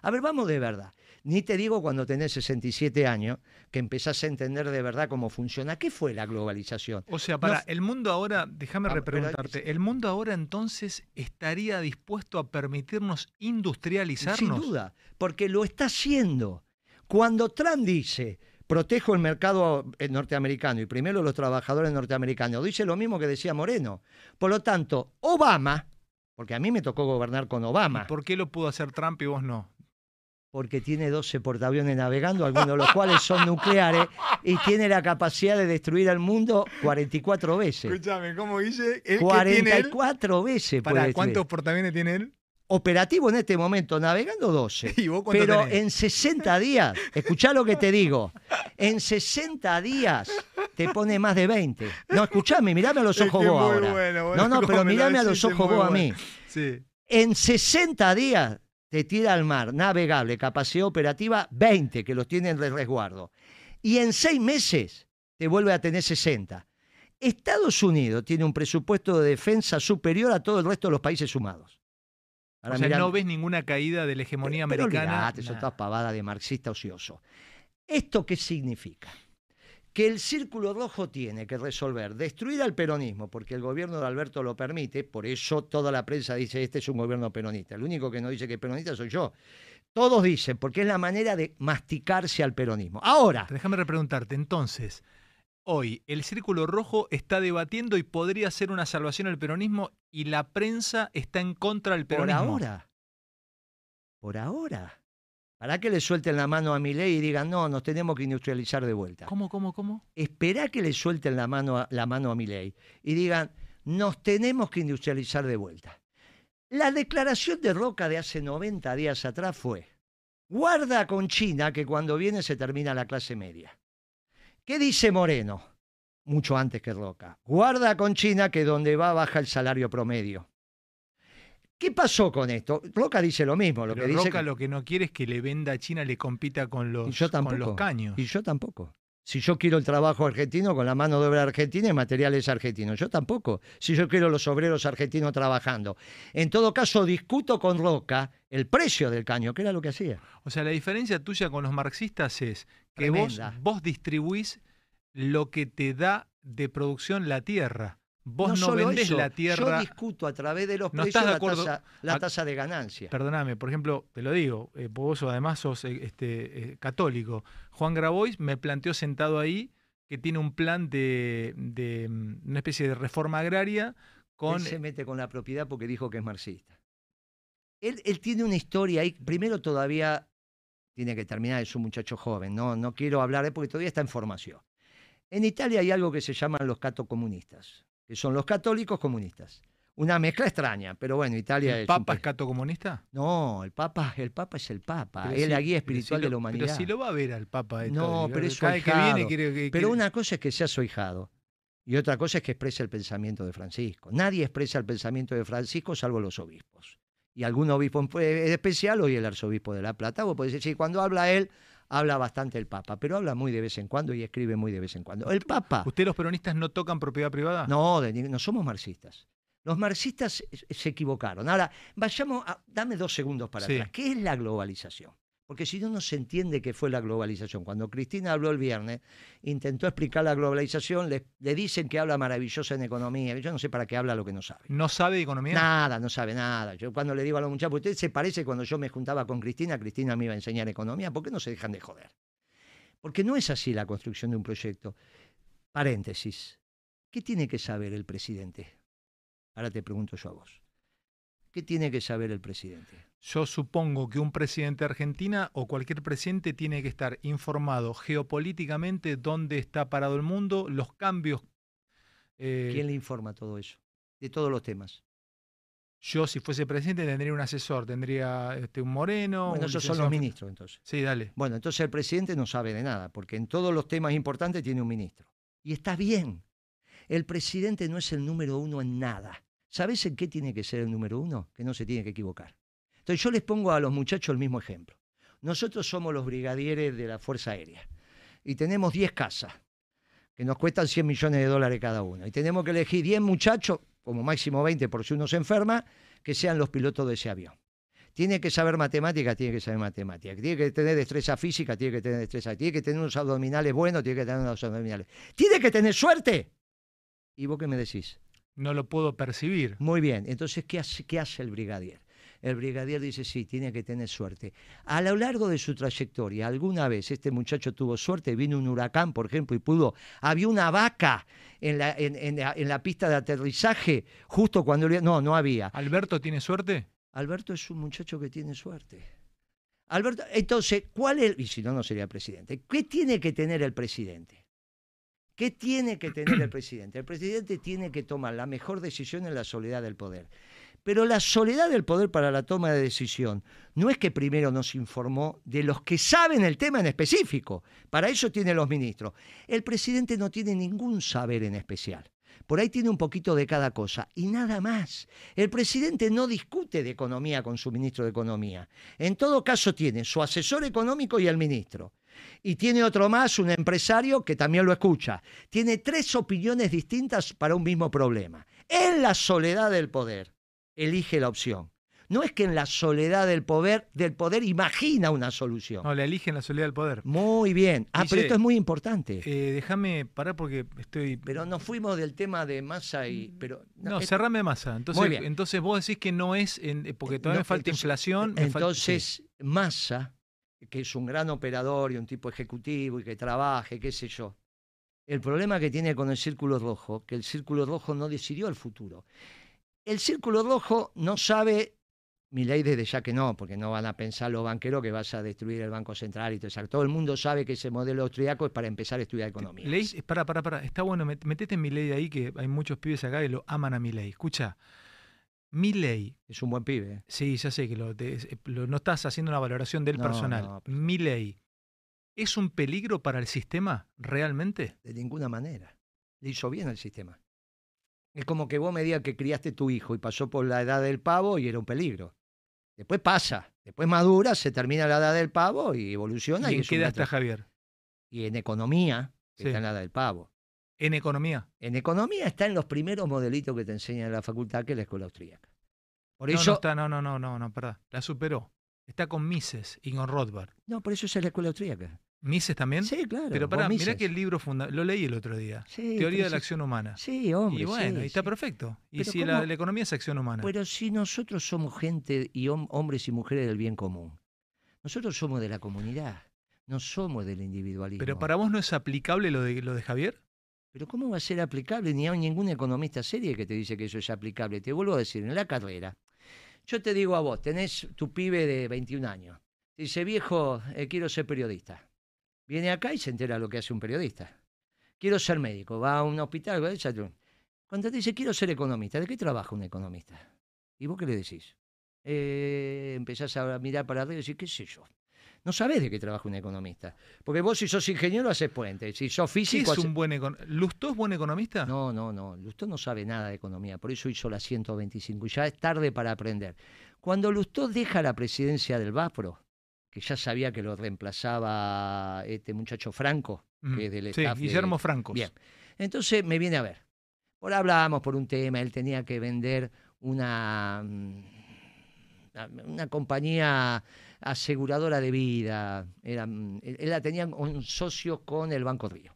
A ver, vamos de verdad. Ni te digo cuando tenés 67 años, que empezás a entender de verdad cómo funciona. ¿Qué fue la globalización? O sea, para el mundo ahora, déjame Ah, pero- repreguntarte, ¿el mundo ahora entonces estaría dispuesto a permitirnos industrializarnos? Sin duda, porque lo está haciendo. Cuando Trump dice, protejo el mercado eh, norteamericano y primero los trabajadores norteamericanos, dice lo mismo que decía Moreno. Por lo tanto, Obama, porque a mí me tocó gobernar con Obama, ¿Y ¿Por qué lo pudo hacer Trump y vos no? porque tiene 12 portaaviones navegando, algunos de los cuales son nucleares, y tiene la capacidad de destruir al mundo 44 veces. Escúchame, ¿cómo dice? ¿El 44 veces. puede ¿Para cuántos portaaviones tiene él? Operativo en este momento, navegando 12. ¿Y vos cuánto Pero tenés? en 60 días, escuchá lo que te digo, en 60 días te pone más de 20. No, escuchame, mirame a los ojos vos ahora. bueno, bueno, no, no, pero mirame a los ojos vos a mí. Sí. En 60 días te tira al mar, navegable, capacidad operativa 20, que los tienen de resguardo. Y en 6 meses te vuelve a tener 60. Estados Unidos tiene un presupuesto de defensa superior a todo el resto de los países sumados. Ahora o sea, mirá- no ves ninguna caída de la hegemonía pero americana. olvidate, son Nah. todas pavadas de marxista ocioso. ¿Esto qué significa? Que el círculo rojo tiene que resolver destruir al peronismo, porque el gobierno de Alberto lo permite, por eso toda la prensa dice este es un gobierno peronista. El único que no dice que es peronista soy yo. Todos dicen, porque es la manera de masticarse al peronismo. Ahora, Déjame repreguntarte, entonces, hoy el Círculo Rojo está debatiendo y podría ser una salvación al peronismo y la prensa está en contra del por peronismo. ahora, por ahora, para que le suelten la mano a mi ley y digan, no, nos tenemos que industrializar de vuelta. ¿Cómo, cómo, cómo? esperá que le suelten la mano a, la mano a Milei y digan, nos tenemos que industrializar de vuelta. La declaración de Roca de hace 90 días atrás fue, guarda con China que cuando viene se termina la clase media. ¿Qué dice Moreno? Mucho antes que Roca. Guarda con China que donde va baja el salario promedio. ¿Qué pasó con esto? Roca dice lo mismo, lo Pero que dice Roca que- lo que no quiere es que le venda a China, le compita con los, Y yo con los caños. Y yo tampoco. Si yo quiero el trabajo argentino con la mano de obra argentina y materiales argentinos, yo tampoco. Si yo quiero los obreros argentinos trabajando. En todo caso, discuto con Roca el precio del caño, que era lo que hacía. O sea, la diferencia tuya con los marxistas es que vos, vos distribuís lo que te da de producción la tierra. Vos no, solo vendés eso, la Yo tierra. discuto a través de los ¿No precios de la, acuerdo? tasa, la tasa de ganancia. Perdóname, por ejemplo, te lo digo, eh, vos además sos eh, este, eh, católico. Juan Grabois me planteó sentado ahí que tiene un plan de, de, mm, una especie de reforma agraria con... Él se mete con la propiedad porque dijo que es marxista. Él, él tiene una historia ahí. Primero todavía tiene que terminar, es un muchacho joven. No, no quiero hablar de porque todavía está en formación. En Italia hay algo que se llaman los catocomunistas, que son los católicos comunistas. Una mezcla extraña, pero bueno, Italia ¿El es. Papa es país- cato comunista? No, el Papa, el Papa es el Papa. Pero es si- la guía si espiritual lo- de la humanidad. Pero si lo va a ver al Papa. esto, No, pero es su cada que viene quiere, que- Pero quiere- una cosa es que sea su ahijado y otra cosa es que exprese el pensamiento de Francisco. Nadie expresa el pensamiento de Francisco salvo los obispos. Y algún obispo en especial, hoy el arzobispo de La Plata, vos podés decir, sí, cuando habla él, habla bastante el Papa, pero habla muy de vez en cuando y escribe muy de vez en cuando. El Papa, ¿Ustedes los peronistas no tocan propiedad privada? no, de no somos marxistas. Los marxistas eh, se equivocaron. Ahora, vayamos a, dame dos segundos para Sí. atrás. ¿Qué es la globalización? Porque si no, no se entiende qué fue la globalización. Cuando Cristina habló el viernes, intentó explicar la globalización, le, le dicen que habla maravillosa en economía. Yo no sé para qué habla lo que no sabe. ¿No sabe de economía? Nada, no sabe nada. Yo cuando le digo a los muchachos, usted se parece cuando yo me juntaba con Cristina, Cristina me iba a enseñar economía, ¿por qué no se dejan de joder? Porque no es así la construcción de un proyecto. Paréntesis. ¿Qué tiene que saber el presidente? Ahora te pregunto yo a vos. ¿Qué tiene que saber el presidente? Yo supongo que un presidente de Argentina o cualquier presidente tiene que estar informado geopolíticamente dónde está parado el mundo, los cambios. eh, ¿Quién le informa todo eso? De todos los temas. Yo, si fuese presidente, tendría un asesor, tendría este, un moreno. Bueno, un esos son los ministros entonces. Sí, dale. Bueno, entonces el presidente no sabe de nada, porque en todos los temas importantes tiene un ministro. Y está bien. El presidente no es el número uno en nada. ¿Sabes en qué tiene que ser el número uno? Que no se tiene que equivocar. Entonces yo les pongo a los muchachos el mismo ejemplo. Nosotros somos los brigadieres de la Fuerza Aérea y tenemos 10 casas que nos cuestan 100 millones de dólares cada uno. Y tenemos que elegir 10 muchachos, como máximo 20 por si uno se enferma, que sean los pilotos de ese avión. Tiene que saber matemática, tiene que saber matemática. Tiene que tener destreza física, tiene que tener destreza. Tiene que tener unos abdominales buenos, tiene que tener unos abdominales. Tiene que tener suerte. ¿Y vos qué me decís? No lo puedo percibir. Muy bien. Entonces, ¿qué hace, qué hace el brigadier? El brigadier dice, sí, tiene que tener suerte. A lo largo de su trayectoria, alguna vez este muchacho tuvo suerte, vino un huracán, por ejemplo, y pudo, había una vaca en la, en, en la, en la pista de aterrizaje, justo cuando... No, no había. ¿Alberto tiene suerte? Alberto es un muchacho que tiene suerte. Alberto, entonces, ¿cuál es? Y si no, no sería presidente. ¿Qué tiene que tener el presidente? ¿Qué tiene que tener el presidente? El presidente tiene que tomar la mejor decisión en la soledad del poder. Pero la soledad del poder para la toma de decisión no es que primero nos informó de los que saben el tema en específico. Para eso tiene los ministros. El presidente no tiene ningún saber en especial. Por ahí tiene un poquito de cada cosa y nada más. El presidente no discute de economía con su ministro de Economía. En todo caso tiene su asesor económico y el ministro. Y tiene otro más, un empresario que también lo escucha. Tiene tres opiniones distintas para un mismo problema. En la soledad del poder, elige la opción. No es que en la soledad del poder, del poder imagina una solución. No, le eligen la soledad del poder. Muy bien. Ah, Dice- pero esto es muy importante. Eh, déjame parar porque estoy. Pero nos fuimos del tema de masa y. Pero, No, es- cerrame masa. Muy Entonces, bien. entonces vos decís que no es. en- eh, porque todavía No, me falta entonces- inflación. me falta- Entonces, Massa, que es un gran operador y un tipo ejecutivo y que trabaje, qué sé yo. El problema que tiene con el círculo rojo, que el círculo rojo no decidió el futuro. El círculo rojo no sabe, mi ley desde ya que no, porque no van a pensar los banqueros que vas a destruir el Banco Central y todo eso. Todo el mundo sabe que ese modelo austriaco es para empezar a estudiar economía. Ley, para, para, para. Está bueno, met- metete en mi ley ahí, que hay muchos pibes acá que lo aman a mi ley. Escucha, mi ley, Es un buen pibe. ¿eh? sí, ya sé que lo, te- es- lo- no estás haciendo una valoración del No, personal. no, pero- mi ley, ¿es un peligro para el sistema realmente? De ninguna manera. Le hizo bien al sistema. Es como que vos me digas que criaste tu hijo y pasó por la edad del pavo y era un peligro. Después pasa, después madura, se termina la edad del pavo y evoluciona. ¿Y Y, en es qué edad está Javier? y en economía Sí. está en la edad del pavo. En economía. En economía está en los primeros modelitos que te enseñan en la facultad, que es la escuela austríaca. Por No, eso, no está, no, no, no, no, no, perdón. La superó. Está con Mises y con Rothbard. no, por eso es la escuela austríaca. ¿Mises también? Sí, claro. Pero pará, mirá que el libro funda lo leí el otro día. Sí, Teoría de la acción humana. Sí, hombre. y bueno, sí, y está sí. perfecto. Y Pero si la, la economía es acción humana. Pero si nosotros somos gente y hom- hombres y mujeres del bien común, nosotros somos de la comunidad, no somos del individualismo. Pero para vos no es aplicable lo de lo de Javier? Pero ¿cómo va a ser aplicable? Ni hay ningún economista serio que te dice que eso es aplicable. Te vuelvo a decir, en la carrera, yo te digo a vos, tenés tu pibe de 21 años, te dice, viejo, eh, quiero ser periodista. Viene acá y se entera lo que hace un periodista. Quiero ser médico, va a un hospital, cuando te dice, quiero ser economista, ¿de qué trabaja un economista? ¿Y vos qué le decís? Eh, empezás a mirar para arriba y decís, ¿qué sé yo? No sabés de qué trabaja un economista. Porque vos si sos ingeniero haces puentes, si sos ¿Qué físico... es haces- un buen economista? ¿Lustó es buen economista? no, no, no. Lustó no sabe nada de economía, por eso hizo la 125 y ya es tarde para aprender. Cuando Lustó deja la presidencia del BAPRO, que ya sabía que lo reemplazaba este muchacho Franco, Mm, que es del sí, staff de- Guillermo Francos. Bien. Entonces me viene a ver. Por hablábamos por un tema, él tenía que vender una, mm, una compañía aseguradora de vida. Era, mm, él él la tenía un socio con el Banco Río.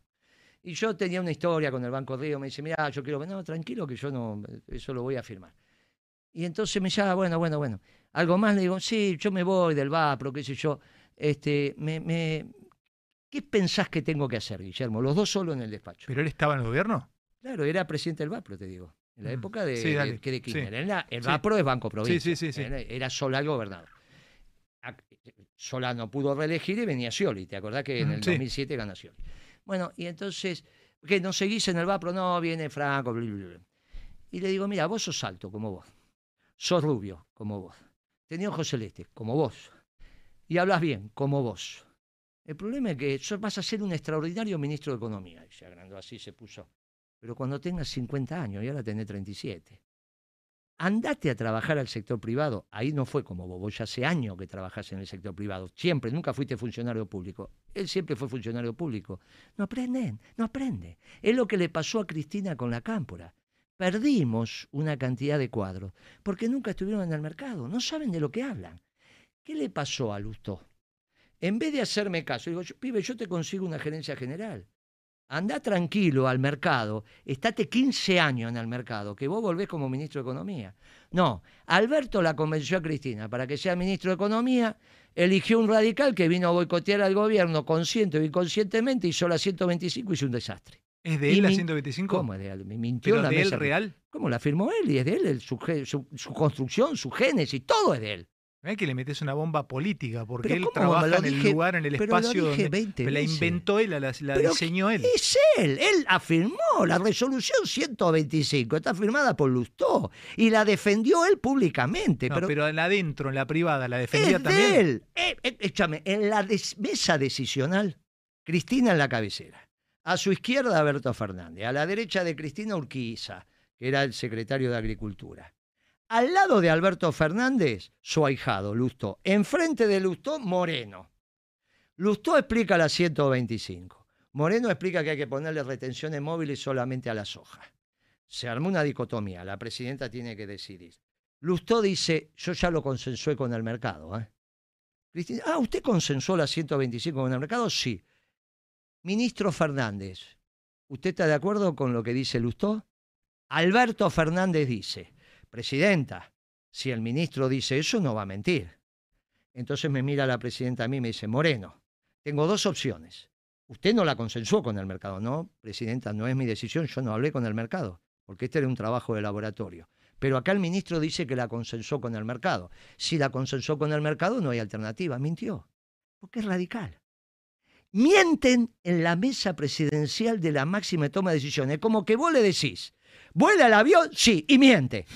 Y yo tenía una historia con el Banco Río, me dice, mira, yo quiero, no, tranquilo que yo no, eso lo voy a firmar. Y entonces me llama, bueno, bueno, bueno. Algo más le digo, sí, yo me voy del VAPRO, qué sé yo. Este, me, me, ¿Qué pensás que tengo que hacer, Guillermo? Los dos solo en el despacho. ¿Pero él estaba en el gobierno? Claro, era presidente del VAPRO, te digo. En la Mm. época de, Sí, de- que de sí. Kirchner. En la- el Sí. VAPRO es Banco Provincia. Sí, sí, sí, sí. Era, era Solá el gobernador. Ac- Solá no pudo reelegir y venía Scioli. ¿Te acordás que en Ujú, el sí. 2007 gana Scioli? Bueno, y entonces, ¿qué? ¿No seguís en el VAPRO? No, viene Franco. bla, bla, bla. Y le digo, mira, vos sos alto como vos. sos rubio, como vos. Tenés ojos celestes, como vos. Y hablas bien, como vos. El problema es que vas a ser un extraordinario ministro de Economía. Y se agrandó así, se puso. Pero cuando tengas 50 años, y ahora tenés 37, andate a trabajar al sector privado. Ahí no fue como vos, vos ya hace años que trabajás en el sector privado. Siempre, nunca fuiste funcionario público. Él siempre fue funcionario público. No aprenden, no aprende. Es lo que le pasó a Cristina con la cámpora. Perdimos una cantidad de cuadros porque nunca estuvieron en el mercado, no saben de lo que hablan. ¿Qué le pasó a Lustó? En vez de hacerme caso, digo, pibe, yo te consigo una gerencia general. Anda tranquilo al mercado, estate 15 años en el mercado, que vos volvés como ministro de Economía. No, Alberto la convenció a Cristina para que sea ministro de Economía, eligió un radical que vino a boicotear al gobierno consciente o inconscientemente, hizo la 125 y hizo un desastre. ¿Es de él la 125? ¿Cómo es de él? Me mintió la de él mesa. real? ¿Cómo la firmó él? Y es de él, su, su, construcción, su génesis, todo es de él. es que le metes una bomba política, porque él trabaja en el lugar, en el espacio donde la inventó él, la, la diseñó él. Es él, él afirmó la resolución 125, está firmada por Lustó y la defendió él públicamente. No, pero, pero en adentro, en la privada, la defendía es también. De él. Eh, eh, échame, en la mesa decisional, Cristina en la cabecera. A su izquierda, Alberto Fernández. A la derecha de Cristina Urquiza, que era el secretario de Agricultura. Al lado de Alberto Fernández, su ahijado, Lustó. Enfrente de Lustó, Moreno. Lustó explica la 125. Moreno explica que hay que ponerle retenciones móviles solamente a la soja. Se armó una dicotomía. La presidenta tiene que decidir. Lustó dice, yo ya lo consensué con el mercado. ¿eh? Cristina, ah, ¿usted consensuó la 125 con el mercado? Sí. Ministro Fernández, ¿usted está de acuerdo con lo que dice Lustó? Alberto Fernández dice, Presidenta, si el ministro dice eso, no va a mentir. Entonces me mira la presidenta a mí y me dice, Moreno, tengo dos opciones. Usted no la consensuó con el mercado, no, Presidenta, no es mi decisión, yo no hablé con el mercado, porque este era un trabajo de laboratorio. Pero acá el ministro dice que la consensuó con el mercado. Si la consensuó con el mercado, no hay alternativa. Mintió, porque es radical mienten en la mesa presidencial de la máxima toma de decisiones. Como que vos le decís, ¿vuela el avión? Sí, y miente.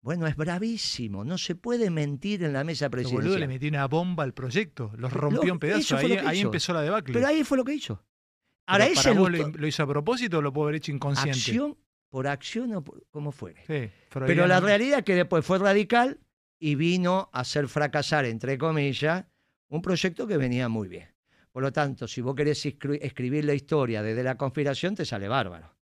Bueno, es bravísimo, no se puede mentir en la mesa presidencial. boludo le metió una bomba al proyecto, los rompió en pedazos, ahí, empezó la debacle. Pero ahí fue lo que hizo. Ahora, ese para vos lo, hizo a propósito o lo pudo haber hecho inconsciente? Acción por acción o como fuere. Pero la realidad es que después fue radical y vino a hacer fracasar, entre comillas, un proyecto que venía muy bien. Por lo tanto, si vos querés escribir la historia desde la conspiración, te sale bárbaro.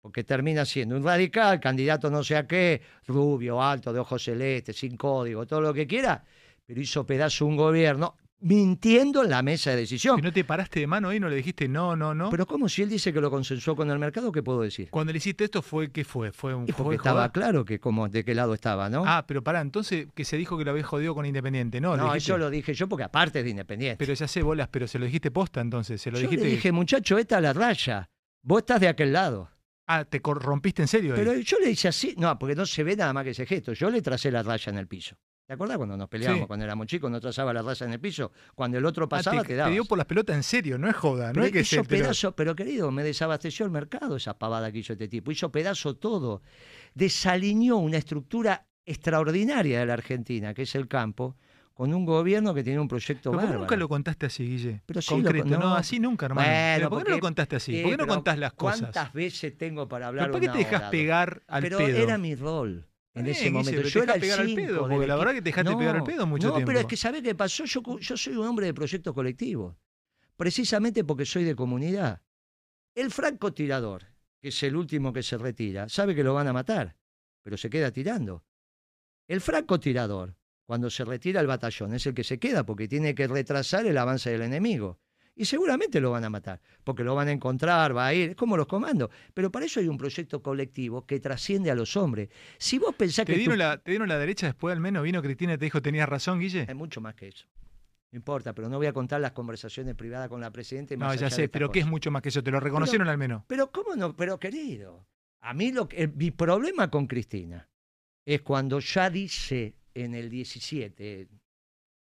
Porque termina siendo un radical, candidato no sé a qué, rubio, alto, de ojos celestes, sin código, todo lo que quiera, pero hizo pedazo un gobierno mintiendo en la mesa de decisión. ¿Y no te paraste de mano ahí no le dijiste no, no, no? Pero ¿cómo si él dice que lo consensuó con el mercado? ¿Qué puedo decir? Cuando le hiciste esto, fue ¿qué fue? Fue un y porque estaba claro que como de qué lado estaba, ¿no? Ah, pero pará, entonces que se dijo que lo había jodido con Independiente, ¿no? No, eso lo dije yo porque aparte de Independiente. Pero ya sé bolas, pero se lo dijiste posta entonces, se lo yo dijiste. Le dije, muchacho, esta es la raya. Vos estás de aquel lado. Ah, te rompiste en serio. Pero yo le hice así, no, porque no se ve nada más que ese gesto. Yo le tracé la raya en el piso. ¿Te acuerdas cuando nos peleábamos cuando éramos chicos, no trazaba la raza en el piso? Cuando el otro pasaba, ah, te, te dio por las pelotas en serio, no es joda, no es que hizo pedazo, pero... querido, me desabasteció el mercado esa pavada que hizo este tipo. Hizo pedazo todo. Desalineó una estructura extraordinaria de la Argentina, que es el campo, con un gobierno que tiene un proyecto pero bárbaro. nunca lo contaste así, Guille? Pero sí Concreto, no, así nunca, hermano. ¿Por qué no lo contaste así? ¿Por qué no contás las cosas? ¿Cuántas veces tengo para hablar ¿Por qué te dejas pegar al pero pedo? Pero era mi rol en ese momento. Yo era el pegar al pedo, porque la verdad que te dejaste pegar al pedo mucho tiempo. No, pero es que ¿sabés qué pasó? Yo, yo soy un hombre de proyectos colectivos, precisamente porque soy de comunidad. El francotirador, que es el último que se retira, sabe que lo van a matar, pero se queda tirando. El francotirador, cuando se retira el batallón, es el que se queda porque tiene que retrasar el avance del enemigo. Y seguramente lo van a matar, porque lo van a encontrar, va a ir, es como los comandos. Pero para eso hay un proyecto colectivo que trasciende a los hombres. Si vos pensás ¿Te que. Dieron la, ¿Te dieron la derecha después al menos? ¿Vino Cristina y te dijo tenías razón, Guille? Es mucho más que eso. No importa, pero no voy a contar las conversaciones privadas con la presidenta. no, ya sé, pero ¿qué es mucho más que eso? ¿Te lo reconocieron al menos? Pero ¿cómo no? Pero querido, a mí lo que, mi problema con Cristina es cuando ya dice en el 17,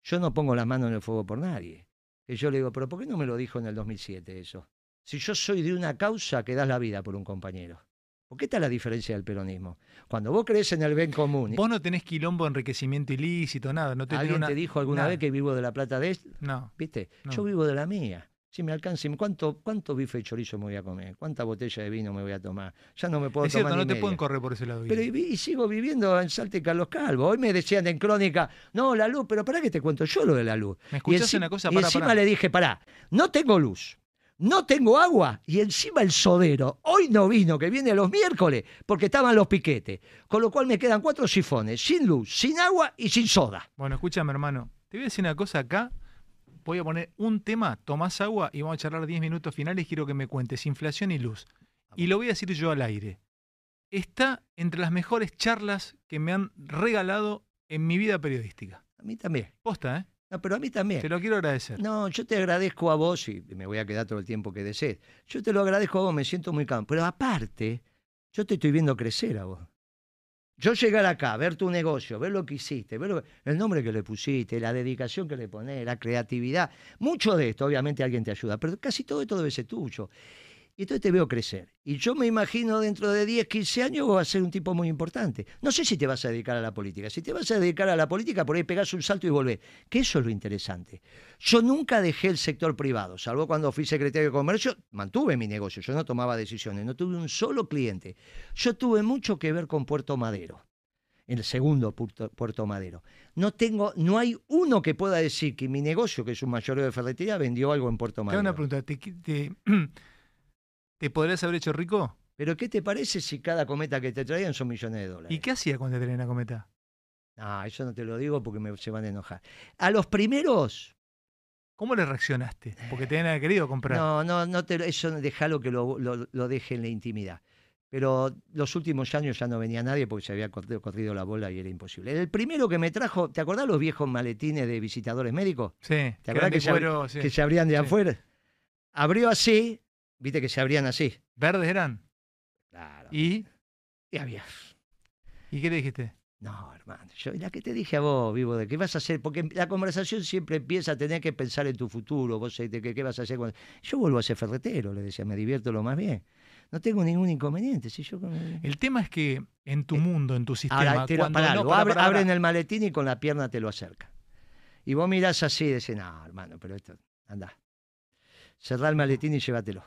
yo no pongo la mano en el fuego por nadie. Y yo le digo, pero ¿por qué no me lo dijo en el 2007 eso? Si yo soy de una causa que das la vida por un compañero. Porque esta es la diferencia del peronismo. Cuando vos crees en el bien común. Vos no tenés quilombo, enriquecimiento ilícito, nada. No te ¿Alguien una- te dijo alguna nada. vez que vivo de la plata de esto? No. ¿Viste? No. Yo vivo de la mía. Si me alcanza, ¿cuánto, ¿cuánto bife de chorizo me voy a comer? ¿Cuánta botella de vino me voy a tomar? Ya no me puedo Es cierto, tomar no ni te pueden correr por ese lado. Pero y, y sigo viviendo en Salta y Carlos Calvo. Hoy me decían en crónica, no, la luz, pero para que te cuento yo lo de la luz. ¿Me Y escuchás enci- una cosa? Y Pará, encima le dije, pará, no tengo luz, no tengo agua y encima el sodero. Hoy no vino, que viene los miércoles, porque estaban los piquetes. Con lo cual me quedan cuatro sifones, sin luz, sin agua y sin soda. Bueno, escúchame, hermano. Te voy a decir una cosa acá. Voy a poner un tema, tomás agua y vamos a charlar 10 minutos finales. Quiero que me cuentes inflación y luz. Y lo voy a decir yo al aire. Está entre las mejores charlas que me han regalado en mi vida periodística. A mí también. Posta, ¿eh? No, pero a mí también. Te lo quiero agradecer. No, yo te agradezco a vos y me voy a quedar todo el tiempo que desees. Yo te lo agradezco a vos, me siento muy calmo. Pero aparte, yo te estoy viendo crecer a vos. Yo llegar acá, ver tu negocio, ver lo que hiciste, ver el nombre que le pusiste, la dedicación que le pones, la creatividad, mucho de esto, obviamente alguien te ayuda, pero casi todo esto debe ser tuyo. Y entonces te veo crecer. Y yo me imagino dentro de 10, 15 años vas a ser un tipo muy importante. No sé si te vas a dedicar a la política. Si te vas a dedicar a la política, por ahí pegás un salto y volvés. Que eso es lo interesante. Yo nunca dejé el sector privado, salvo cuando fui secretario de Comercio, mantuve mi negocio, yo no tomaba decisiones, no tuve un solo cliente. Yo tuve mucho que ver con Puerto Madero, el segundo Puerto, Puerto Madero. No tengo, no hay uno que pueda decir que mi negocio, que es un mayoreo de ferretería, vendió algo en Puerto Te Madero. una pregunta. ¿Te, te, ¿Te podrías haber hecho rico? Pero ¿qué te parece si cada cometa que te traían son millones de dólares? ¿Y qué hacía cuando te traían la cometa? No, eso no te lo digo porque me, se van a enojar. A los primeros, ¿Cómo le reaccionaste? Porque te habían querido comprar. no, no, no te, lo- eso déjalo que lo, lo, lo deje en la intimidad. Pero los últimos años ya no venía nadie porque se había corrido, la bola y era imposible. El primero que me trajo, ¿te acordás los viejos maletines de visitadores médicos? Sí. ¿Te acordás que se, abri- cuero, sí. que se abrían de sí. afuera? Abrió así, viste que se abrían así. ¿Verdes eran? Claro. ¿Y? y había ¿Y qué le dijiste? No, hermano, yo la que te dije a vos, vivo, de qué vas a hacer, porque la conversación siempre empieza a tener que pensar en tu futuro, vos de qué, qué vas a hacer cuando... Yo vuelvo a ser ferretero, le decía, me divierto lo más bien. No tengo ningún inconveniente, si yo... El tema es que en tu Eh, mundo, en tu sistema, Ahora, te lo, cuando no, abren el maletín y con la pierna te lo acerca. Y vos mirás así y decís, no, hermano, pero esto, anda. Cerrá el maletín y llévatelo.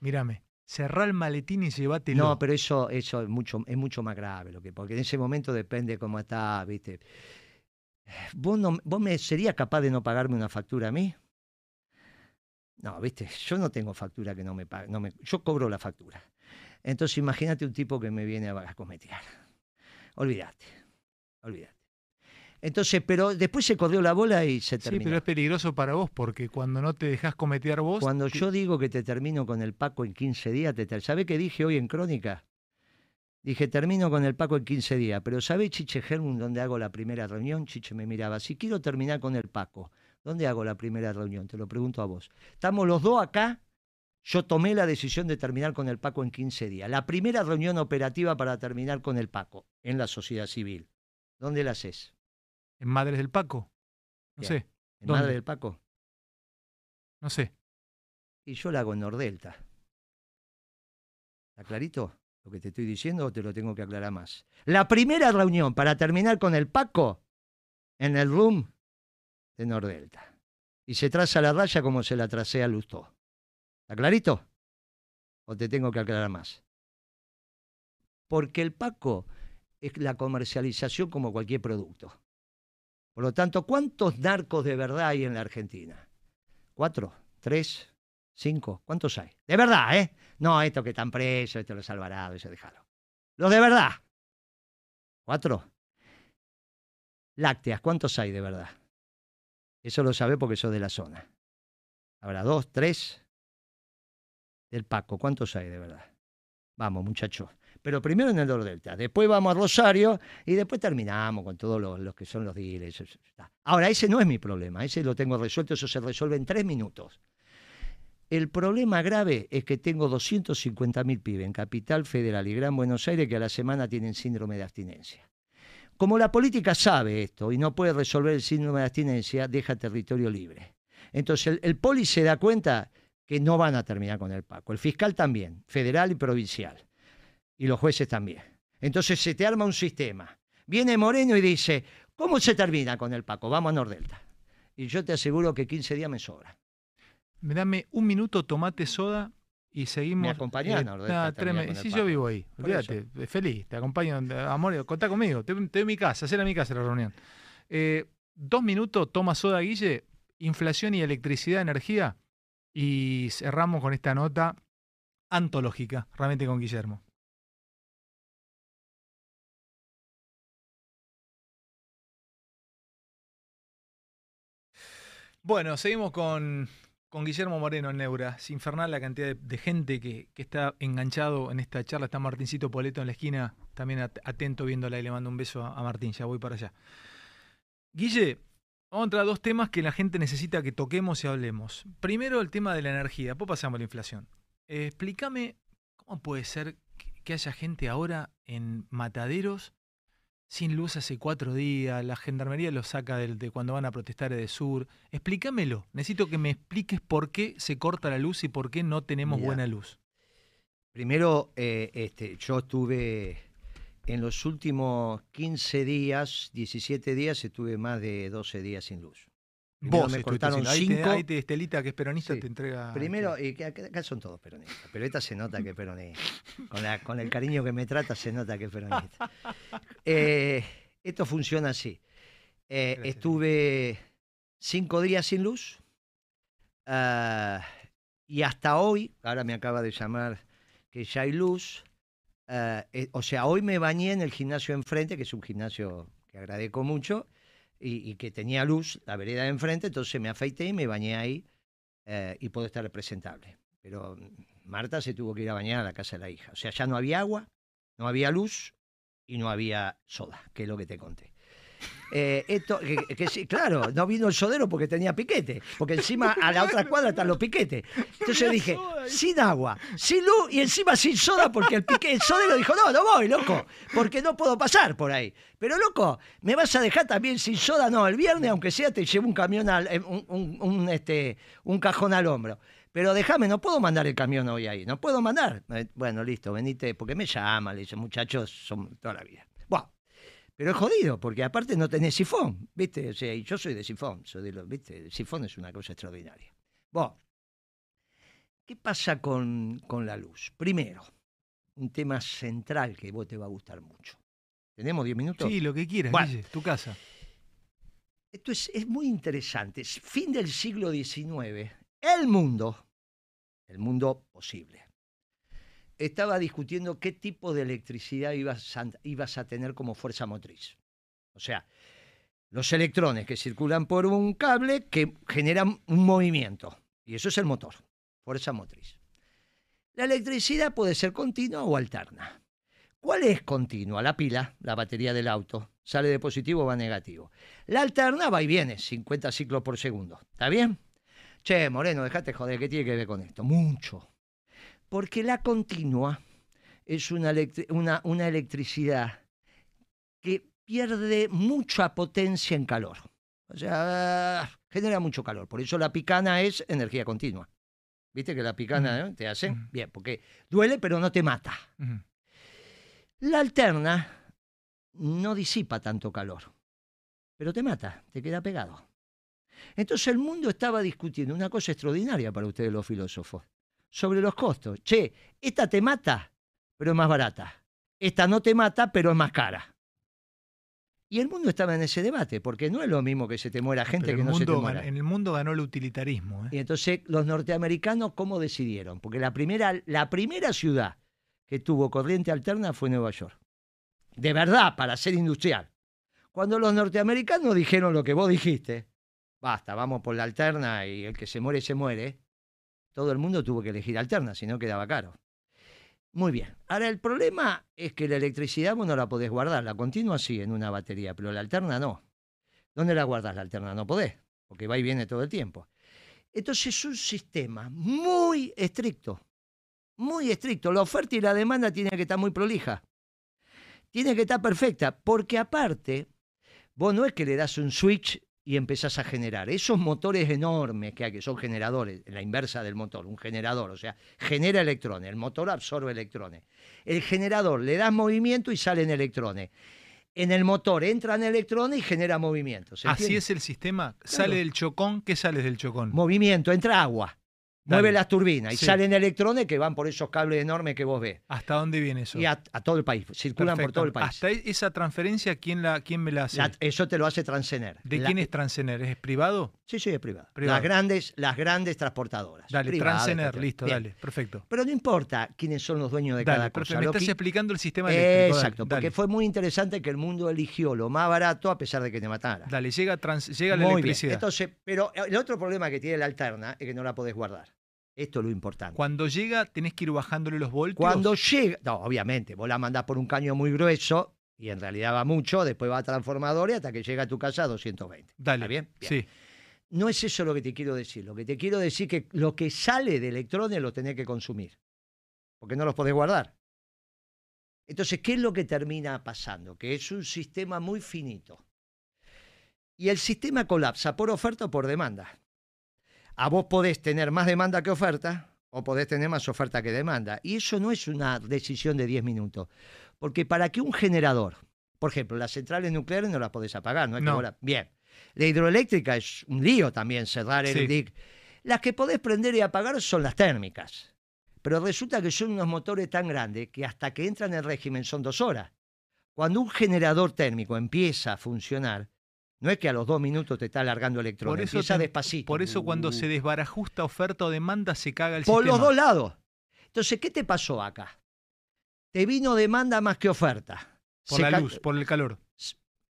Mírame, cerrá el maletín y llévatelo. No, pero eso, eso es mucho, es mucho más grave, lo que, porque en ese momento depende cómo está, viste. ¿Vos, no, ¿Vos me serías capaz de no pagarme una factura a mí? No, viste, yo no tengo factura que no me pague. No me, yo cobro la factura. Entonces imagínate un tipo que me viene a, a cometear. Olvídate, olvídate. Entonces, pero después se corrió la bola y se Sí, terminó. pero es peligroso para vos porque cuando no te dejas cometear vos. Cuando te- yo digo que te termino con el Paco en 15 días, te ter- ¿sabe qué dije hoy en Crónica? Dije, termino con el Paco en 15 días, pero ¿sabe Chiche Germún dónde hago la primera reunión? Chiche me miraba, si quiero terminar con el Paco, ¿dónde hago la primera reunión? Te lo pregunto a vos. Estamos los dos acá, yo tomé la decisión de terminar con el Paco en 15 días. La primera reunión operativa para terminar con el Paco en la sociedad civil. ¿Dónde la haces? En Madres del Paco. No Bien. sé, ¿En ¿Dónde? Madre del Paco? no sé. Y yo la hago en Nordelta. ¿Está clarito? Lo que te estoy diciendo o te lo tengo que aclarar más. La primera reunión para terminar con el Paco en el room de Nordelta. Y se traza la raya como se la tracé a Lustó. ¿Está clarito? ¿O te tengo que aclarar más? Porque el Paco es la comercialización como cualquier producto. Por lo tanto, ¿cuántos narcos de verdad hay en la Argentina? ¿Cuatro? ¿Tres? ¿Cinco? ¿Cuántos hay? De verdad, ¿eh? No, estos que están presos, estos los Alvarado, eso déjalo. Los de verdad. ¿Cuatro? Lácteas, ¿cuántos hay de verdad? Eso lo sabe porque sos de la zona. Habrá dos, tres. Del Paco, ¿cuántos hay de verdad? Vamos, muchachos. Pero primero en el Delta, después vamos a Rosario y después terminamos con todos los, que son los está. Ahora, ese no es mi problema, ese lo tengo resuelto, eso se resuelve en tres minutos. El problema grave es que tengo 250.000 pibes en Capital Federal y Gran Buenos Aires que a la semana tienen síndrome de abstinencia. Como la política sabe esto y no puede resolver el síndrome de abstinencia, deja territorio libre. Entonces el, el poli se da cuenta que no van a terminar con el Paco. El fiscal también, federal y provincial. Y los jueces también. Entonces se te arma un sistema. Viene Moreno y dice, ¿cómo se termina con el Paco? Vamos a Nordelta. Y yo te aseguro que 15 días me sobra. Me dame un minuto, tomate soda y seguimos. Me acompañás, eh, Nordelta, Sí, Paco. yo vivo ahí. Olvídate, eh, feliz, te acompaño. Amor, contá conmigo. Te, te doy mi casa, hacer a mi casa la reunión. Eh, dos minutos, toma soda, Guille. Inflación y electricidad, energía. Y cerramos con esta nota antológica, realmente con Guillermo. Bueno, seguimos con, con Guillermo Moreno en Neura. Es infernal la cantidad de, gente que, que está enganchado en esta charla. Está Martincito Poleto en la esquina, también at- atento viéndola y le mando un beso a, Martín. Ya voy para allá. Guille, vamos a entrar a dos temas que la gente necesita que toquemos y hablemos. Primero, el tema de la energía. Después pasamos a la inflación. Eh, explícame cómo puede ser que haya gente ahora en mataderos sin luz hace cuatro días, la gendarmería los saca del- de, cuando van a protestar de sur. Explícamelo. Necesito que me expliques por qué se corta la luz y por qué no tenemos Mirá. buena luz. Primero, eh, este, yo estuve en los últimos 15 días, 17 días, estuve más de 12 días sin luz. Primero Vos me cortaron haciendo- ahí te- cinco. Ahí te, Estelita, que es peronista, Sí. te entrega. Primero, y que acá, son todos peronistas, pero esta se nota que es peronista. Con, la- con el cariño que me trata se nota que es peronista. Eh, esto funciona así. Eh, Gracias. estuve cinco días sin luz ah, y hasta hoy, ahora me acaba de llamar que ya hay luz. ah, eh, o sea, hoy me bañé en el gimnasio enfrente, que es un gimnasio que agradezco mucho, y, que tenía luz, la vereda de enfrente, entonces me afeité y me bañé ahí eh, y puedo estar presentable. Pero mm, Marta se tuvo que ir a bañar a la casa de la hija. O sea, ya no había agua, no había luz y no había soda, que es lo que te conté. Eh, esto, que, que sí, claro, no vino el sodero porque tenía piquete, porque encima a la otra cuadra están los piquetes. Entonces dije, sin agua, sin luz y encima sin soda porque el, pique, el sodero dijo, no, no voy, loco, porque no puedo pasar por ahí. Pero loco, ¿me vas a dejar también sin soda? No, el viernes, aunque sea, te llevo un camión, al, eh, un, un- un, este, un cajón al hombro. Pero déjame, no puedo mandar el camión hoy ahí, no puedo mandar. Eh, Bueno, listo, venite, porque me llama, le dice, muchachos, son toda la vida. Bueno, pero es jodido, porque aparte no tenés sifón, ¿viste? O sea, y yo soy de sifón, soy de los, ¿viste? El sifón es una cosa extraordinaria. Bueno, ¿qué pasa con, con la luz? Primero, un tema central que vos te va a gustar mucho. ¿Tenemos 10 minutos? Sí, lo que quieras, Bueno. Guille, tu casa. Esto es, es muy interesante. Es Fin del siglo XIX, el mundo, el mundo posible, estaba discutiendo qué tipo de electricidad ibas a, ibas a tener como fuerza motriz. O sea, los electrones que circulan por un cable que generan un movimiento. Y eso es el motor, fuerza motriz. La electricidad puede ser continua o alterna. ¿Cuál es continua? La pila, la batería del auto. Sale de positivo o va negativo. La alterna va y viene, 50 ciclos por segundo. ¿Está bien? Che, Moreno, dejate joder, ¿qué tiene que ver con esto? Mucho. Porque la continua es una, una, una electricidad que pierde mucha potencia en calor. O sea, genera mucho calor. Por eso la picana es energía continua. ¿Viste que la picana ¿no? te hace? Bien, porque duele pero no te mata. La alterna no disipa tanto calor, pero te mata, te queda pegado. Entonces el mundo estaba discutiendo una cosa extraordinaria para ustedes los filósofos, sobre los costos. Che, esta te mata, pero es más barata. Esta no te mata, pero es más cara. Y el mundo estaba en ese debate, porque no es lo mismo que se te muera gente Pero que no se te muera. en el mundo ganó el utilitarismo. ¿eh? Y entonces los norteamericanos, ¿cómo decidieron? Porque la primera, la primera ciudad que tuvo corriente alterna fue Nueva York. De verdad, para ser industrial. Cuando los norteamericanos dijeron lo que vos dijiste, basta, vamos por la alterna y el que se muere, se muere, todo el mundo tuvo que elegir alterna, si no quedaba caro. Muy bien. Ahora, el problema es que la electricidad vos no la podés guardar, la continua sí en una batería, pero la alterna no. ¿Dónde la guardas la alterna? No podés, porque va y viene todo el tiempo. Entonces es un sistema muy estricto, muy estricto. La oferta y la demanda tiene que estar muy prolija. Tiene que estar perfecta, porque aparte, vos no es que le das un switch y empezás a generar. Esos motores enormes que hay, que son generadores, la inversa del motor, un generador, o sea, genera electrones, el motor absorbe electrones. El generador le das movimiento y salen electrones. En el motor entran electrones y genera movimiento. ¿se Así es el sistema. Sale del chocón. ¿Qué sale del chocón? Movimiento, entra agua. Mueve las turbinas y Sí. salen electrones que van por esos cables enormes que vos ves. ¿Hasta dónde viene eso? Y a, a todo el país, circulan por todo el país. Hasta esa transferencia, ¿quién, la, quién me la hace? La- eso te lo hace Transener. ¿De La- quién es Transener? ¿Es privado? Sí, sí, es privado. Privado. Las grandes, las grandes transportadoras. Dale, Privadas, Transener, listo, Bien. dale, perfecto. Pero no importa quiénes son los dueños de Dale, cada cosa. Me estás que- explicando el sistema eléctrico. dale, Exacto, porque dale. fue muy interesante que el mundo eligió lo más barato a pesar de que te matara. Dale, llega, trans- llega la bien. electricidad. Entonces, pero el otro problema que tiene la alterna es que no la podés guardar. Esto es lo importante. Cuando llega, tenés que ir bajándole los voltios. Cuando llega, no, obviamente, vos la mandás por un caño muy grueso y en realidad va mucho, después va a transformadores hasta que llega a tu casa a 220. Dale, ¿Está bien? Bien. Sí. No es eso lo que te quiero decir. Lo que te quiero decir es que lo que sale de electrones lo tenés que consumir. Porque no los podés guardar. Entonces, ¿qué es lo que termina pasando? Que es un sistema muy finito. Y el sistema colapsa por oferta o por demanda. A vos podés tener más demanda que oferta o podés tener más oferta que demanda. Y eso no es una decisión de 10 minutos. Porque para que un generador, por ejemplo, las centrales nucleares no las podés apagar, no es que No. la- Bien. La hidroeléctrica es un lío también cerrar el Sí. DIC. Las que podés prender y apagar son las térmicas. Pero resulta que son unos motores tan grandes que hasta que entran en régimen son dos horas. Cuando un generador térmico empieza a funcionar, no es que a los dos minutos te está alargando electrones, Por eso, empieza despacito. por eso cuando Uh, se desbarajusta oferta o demanda, se caga el Por sistema. los dos lados. Entonces, ¿qué te pasó acá? Te vino demanda más que oferta. Por Se la luz, por el calor.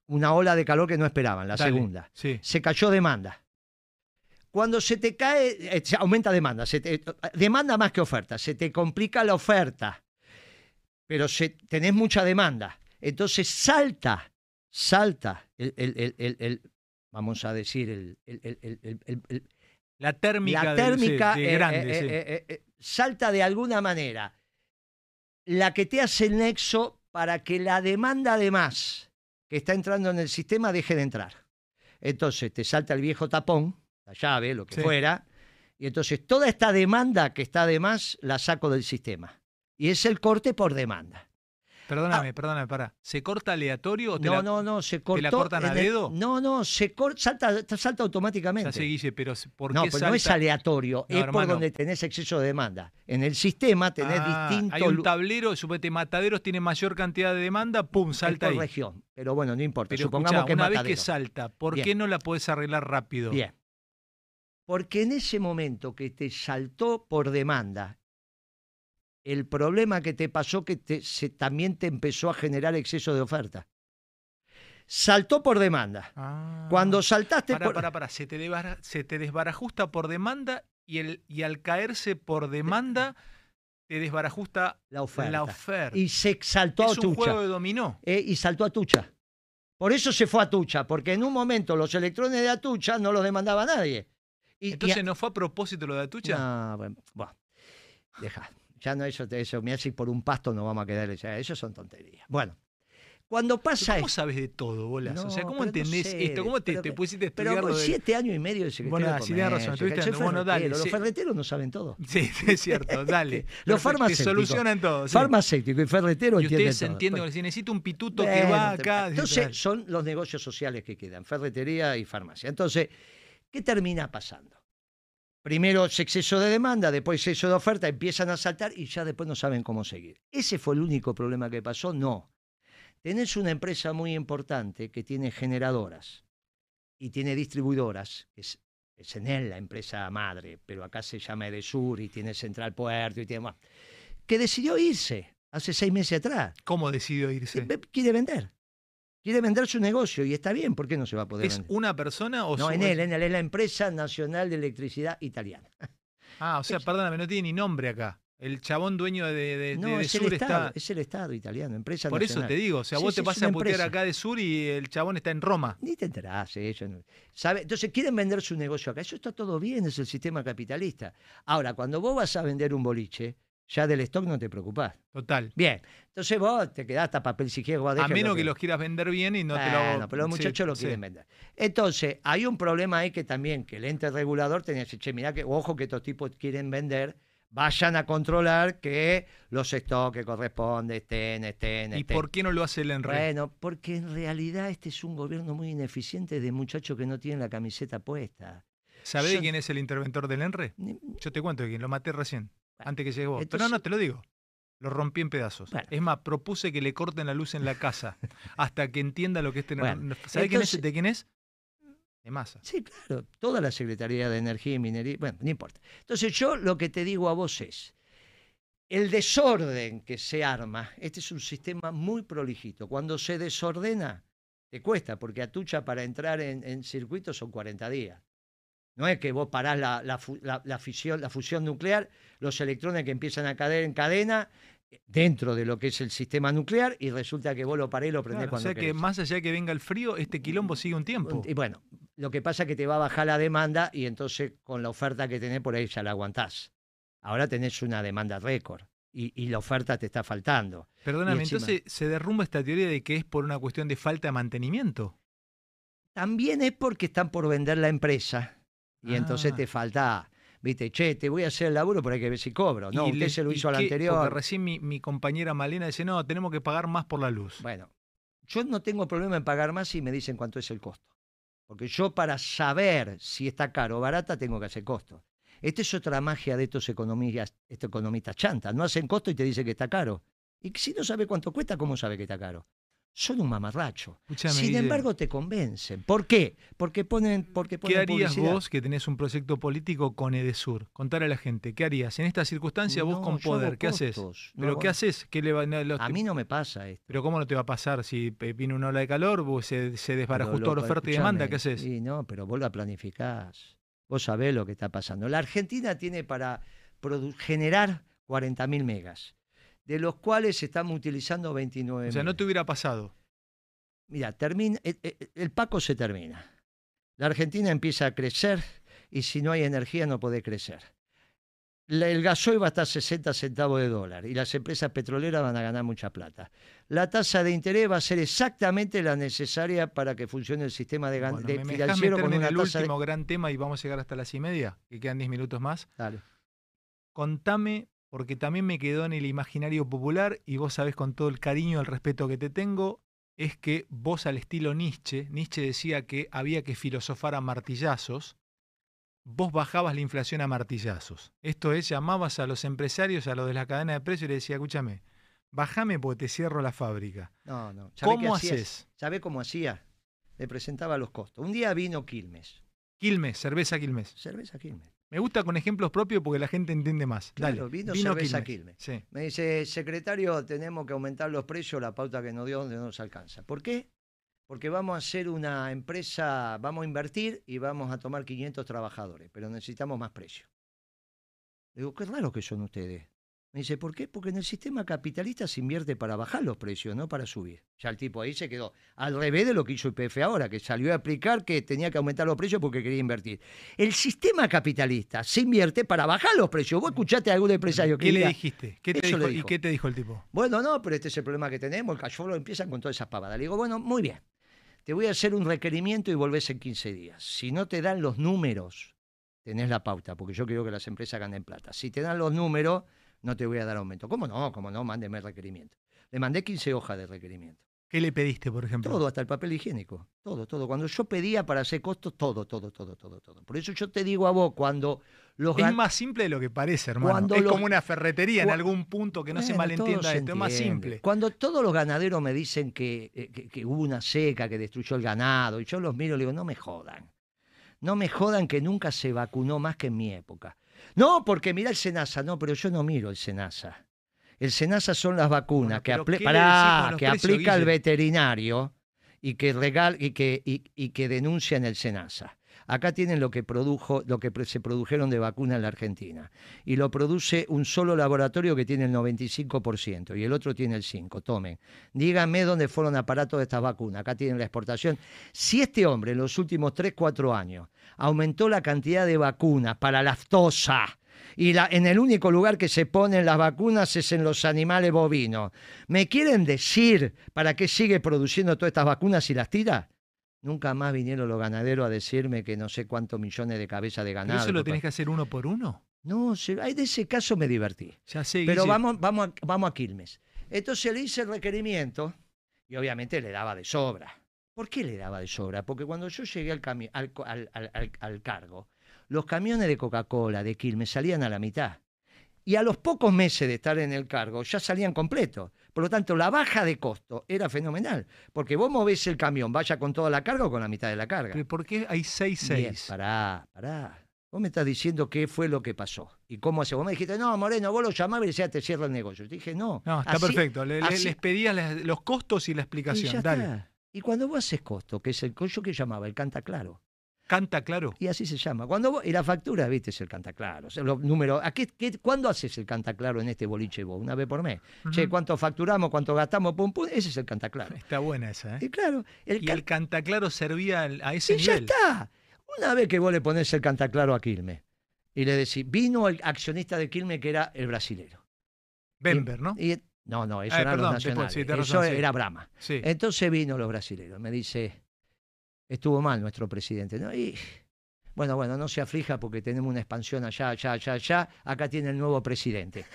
Una ola de calor que no esperaban, la Dale, segunda. Sí. se cayó demanda. Cuando se te cae, eh, se aumenta demanda, se te- demanda más que oferta, se te complica la oferta, pero se, tenés mucha demanda. Entonces salta, salta el, el- el- vamos a decir, el, La térmica, la del- sí, térmica de eh, grande, eh, eh, eh, eh, salta de alguna manera. La que te hace el nexo para que la demanda de más que está entrando en el sistema deje de entrar. Entonces te salta el viejo tapón, la llave, lo que Sí. fuera, y entonces toda esta demanda que está de más la saco del sistema. Y es el corte por demanda. Perdóname, perdóname, para. ¿Se corta aleatorio o te No, la... no, no, se cortó. la cortan a el- dedo? No, no, se cor- salta, salta automáticamente. Ya sé, Guille, pero ¿por No, qué pero no es aleatorio, No, es por donde tenés exceso de demanda. En el sistema tenés Ah, distintos Hay un tablero, suponete, mataderos tiene mayor cantidad de demanda, pum, es salta por ahí. región. Pero bueno, no importa. Pero Supongamos escuchá, que es una vez que salta, ¿por Bien. qué no la podés arreglar rápido? Bien. Porque en ese momento que te saltó por demanda, el problema que te pasó que te- se, también te empezó a generar exceso de oferta. Saltó por demanda. Ah. Cuando saltaste Pará, por... pará, pará. Se te, se te desbarajusta por demanda y, el, y al caerse por demanda te desbarajusta La oferta. la oferta. Y se saltó a es un Tucha. juego de dominó. eh, y saltó a Tucha. Por eso se fue a Tucha, porque en un momento los electrones de Atucha no los demandaba nadie. Y, y Entonces a- no fue a propósito lo de Atucha. No, bueno, bueno, deja. Ya no, eso, eso me hace ir por un pasto, no vamos a quedar. Ya, eso son tonterías. Bueno, cuando pasa ¿Cómo esto. sabes de todo, bolas? o sea, ¿cómo pero no entendés sé, esto? ¿Cómo te, pero te que- pusiste a Pero estudiar de- siete años y medio de secretario Bueno, de sí, tenés razón, estuviste en- bueno, dale, ferretero, Los sí. ferreteros no saben todo. Sí, es cierto, dale. Los farmacéuticos. solucionan todo. sí. Farmacéutico y ferretero entienden ustedes todo. entienden, Bueno, si necesito un pituto que bueno, va te- acá. Entonces, son los negocios sociales que quedan, ferretería y farmacia. Entonces, ¿qué termina pasando? Primero es exceso de demanda, después exceso de oferta, empiezan a saltar y ya después no saben cómo seguir. ¿Ese fue el único problema que pasó? No. Tenés una empresa muy importante que tiene generadoras y tiene distribuidoras, que es, es Enel la empresa madre, pero acá se llama Edesur y tiene Central Puerto y tiene más, que decidió irse hace seis meses atrás. ¿Cómo decidió irse? Ve- Quiere vender. Quiere vender su negocio y está bien, ¿por qué no se va a poder ¿Es vender? una persona o No, su- Enel, Enel es la empresa nacional de electricidad italiana. Ah, o sea, perdóname, no tiene ni nombre acá. El chabón dueño de, de, No, de es el Sur Estado, está. es el Estado italiano, empresa Por eso te digo, o sea, Sí, vos sí, te es vas a putear acá de Sur y el chabón está en Roma. Ni te enterás, eh, ellos no- ¿sabe? Entonces quieren vender su negocio acá. Eso está todo bien, es el sistema capitalista. Ahora, cuando vos vas a vender un boliche, Ya del stock no te preocupás. Total. Bien, entonces vos te quedás hasta papel higiénico. A menos que los quieras vender bien y no te lo... Bueno, pero los sí, muchachos lo sí. quieren vender. Entonces, hay un problema ahí que también, que el ente regulador tenía que decir, che, mirá que, ojo que estos tipos quieren vender, vayan a controlar que los stocks que corresponden estén, estén, ¿Y estén. por qué no lo hace el Enre? Bueno, porque en realidad este es un gobierno muy ineficiente de muchachos que no tienen la camiseta puesta. ¿Sabés yo- quién es el interventor del Enre? Yo te cuento de quién, lo maté recién, Bueno, antes que llegues vos. Pero entonces- no, te lo digo. Lo rompí en pedazos. Bueno. Es más, propuse que le corten la luz en la casa hasta que entienda lo que es tener. Bueno, ¿Sabés quién es, de quién es? De masa. Sí, claro, toda la Secretaría de Energía y Minería, bueno, no importa. Entonces yo lo que te digo a vos es, el desorden que se arma, este es un sistema muy prolijito, cuando se desordena, te cuesta, porque atucha para entrar en, en circuito son 40 días. No es que vos parás la, la la- la fisión, la fusión nuclear, los electrones que empiezan a caer en cadena eh, dentro de lo que es el sistema nuclear y resulta que vos lo parés y lo prendés Claro, o cuando sea que más allá de que venga el frío, este quilombo sigue un tiempo. Y bueno, lo que pasa es que te va a bajar la demanda y entonces con la oferta que tenés por ahí ya la aguantás. Ahora tenés una demanda récord y, y la oferta te está faltando. Perdóname, encima- entonces se derrumba esta teoría de que es por una cuestión de falta de mantenimiento. También es porque están por vender la empresa y entonces Ah. te falta, viste, che, te voy a hacer el laburo, pero hay que ver si cobro. No, Y usted le- se lo hizo al anterior. Porque recién mi, mi compañera Malena dice, no, tenemos que pagar más por la luz. Bueno, yo no tengo problema en pagar más si me dicen cuánto es el costo. Porque yo para saber si está caro o barata tengo que hacer costo. Esta es otra magia de estos economistas, estos economistas chantas. No hacen costo y te dicen que está caro. Y si no sabe cuánto cuesta, ¿cómo sabe que está caro? Son un mamarracho. Sin Guille, embargo, te convencen. ¿Por qué? Porque ponen, porque ponen ¿Qué harías publicidad. vos que tenés un proyecto político con Edesur? Contar a la gente, ¿qué harías? En esta circunstancia, vos con poder, ¿qué haces? no ¿Pero qué haces? ¿Qué le va- no, los- A mí no me pasa esto. ¿Pero cómo no te va a pasar si viene una ola de calor, vos se, se desbarajustó la oferta y demanda? ¿Qué haces? Y no, pero vos la planificás. Vos sabés lo que está pasando. La Argentina tiene para generar 40.000 megas, de los cuales estamos utilizando 29 O sea, no te hubiera pasado. Mira, termina, el, el- el Paco se termina. La Argentina empieza a crecer y si no hay energía no puede crecer. El gasoil va a estar 60 centavos de dólar y las empresas petroleras van a ganar mucha plata. La tasa de interés va a ser exactamente la necesaria para que funcione el sistema de, Bueno, de ¿me, me dejás financiero con en una el tasa de... último gran tema y vamos a llegar hasta las y media? Que quedan 10 minutos más. Dale. Contame, porque también me quedó en el imaginario popular y vos sabés con todo el cariño y el respeto que te tengo, es que vos al estilo Nietzsche, Nietzsche decía que había que filosofar a martillazos, vos bajabas la inflación a martillazos. Esto es, llamabas a los empresarios, a los de la cadena de precios y le decía, escúchame, bajame porque te cierro la fábrica. No, no. ¿Sabe qué ¿Cómo haces? ¿Sabe cómo hacía? Le presentaba los costos. Un día vino Quilmes. Quilmes, cerveza Quilmes. Cerveza Quilmes. Me gusta con ejemplos propios porque la gente entiende más. Claro, Dale, vino cerveza Quilmes. Sí. Me dice, secretario, tenemos que aumentar los precios, la pauta que nos dio no nos alcanza. ¿Por qué? Porque vamos a hacer una empresa, vamos a invertir y vamos a tomar 500 trabajadores, pero necesitamos más precio. Le digo, qué raro que son ustedes. Me dice, ¿por qué? Porque en el sistema capitalista se invierte para bajar los precios, no para subir. Ya el tipo ahí se quedó al revés de lo que hizo IPF ahora, que salió a explicar que tenía que aumentar los precios porque quería invertir. El sistema capitalista se invierte para bajar los precios. ¿Vos escuchaste a algún empresario que ¿Qué le diga, dijiste? ¿Qué te le dijo? ¿Y qué te dijo el tipo? bueno, no, pero este es el problema que tenemos, el cash flow empiezan con todas esas pavadas. Le digo, bueno, muy bien, te voy a hacer un requerimiento y volvés en 15 días. Si no te dan los números, tenés la pauta, porque yo quiero que las empresas ganen plata. Si te dan los números, no te voy a dar aumento. ¿Cómo no? ¿Cómo no? Mándeme el requerimiento. Le mandé 15 hojas de requerimiento. ¿Qué le pediste, por ejemplo? Todo, hasta el papel higiénico. Todo, todo. Cuando yo pedía para hacer costos, todo, todo, todo, todo, todo. Por eso yo te digo a vos, cuando los Es más simple de lo que parece, hermano. Cuando es los- como una ferretería en algún punto que no se Bueno, malentienda esto. Es más simple. Cuando todos los ganaderos me dicen que, eh, que- que hubo una seca que destruyó el ganado, y yo los miro y le digo, no me jodan. No me jodan que nunca se vacunó más que en mi época. No, porque mira el SENASA. No, pero yo no miro el SENASA. El SENASA son las vacunas Bueno, que, pero apli- ¿qué le Pará, decís con los que precios, aplica el veterinario y que, regal, y, que, y, y que denuncia en el SENASA. Acá tienen lo que, produjo, lo que se produjeron de vacuna en la Argentina. Y lo produce un solo laboratorio que tiene el 95% y el otro tiene el 5%. Tomen. Díganme dónde fueron aparatos de estas vacunas. Acá tienen la exportación. Si este hombre en los últimos 3, 4 años aumentó la cantidad de vacunas para la aftosa, Y en el único lugar que se ponen las vacunas es en los animales bovinos. ¿Me quieren decir para qué sigue produciendo todas estas vacunas y las tira? Nunca más vinieron los ganaderos a decirme que no sé cuántos millones de cabezas de ¿Pero ganado. eso lo tenés que hacer uno por uno? No, se- ay, de ese caso me divertí. Ya sé, Pero vamos, vamos, a, vamos a Quilmes. Entonces le hice el requerimiento y obviamente le daba de sobra. ¿Por qué le daba de sobra? Porque cuando yo llegué al- al cargo, los camiones de Coca-Cola, de Quilmes, salían a la mitad. Y a los pocos meses de estar en el cargo ya salían completos. Por lo tanto, la baja de costo era fenomenal. Porque vos movés el camión, vaya con toda la carga o con la mitad de la carga. ¿Pero ¿Por qué hay Bien, 6-6? pará, pará. Vos me estás diciendo qué fue lo que pasó y cómo hace. Vos me dijiste, no, Moreno, vos lo llamabas y decías, te cierra el negocio. Yo te dije, no. No, está así- perfecto. Le- le- así- les pedía las- los costos y la Y explicación. ya Dale. está. Y cuando vos haces costo, que es el costo que llamaba el canta claro, Canta claro. y así se llama. Cuando vos, y la factura, viste, es el canta claro. O sea, los números, ¿a qué, qué- ¿Cuándo haces el canta claro en este boliche vos? Una vez por mes. Che. ¿cuánto facturamos? ¿Cuánto gastamos? Pum, pum. Ese es el canta claro. Está buena esa, ¿eh? Y claro, el Y can- el cantaclaro servía a ese Y ya nivel. está. Una vez que vos le ponés el cantaclaro a Quilmes y le decís, vino el accionista de Quilmes que era el brasilero. Bember, ¿no? Y- no, no, eso Ah, eran perdón, los después, nacionales. sí, tenés eso razón, sí. era Brahma. Sí. Entonces vino los brasileños. Me dice, estuvo mal nuestro presidente. ¿no? Y, bueno, bueno, no se aflija porque tenemos una expansión allá, allá, allá, allá. Acá tiene el nuevo presidente.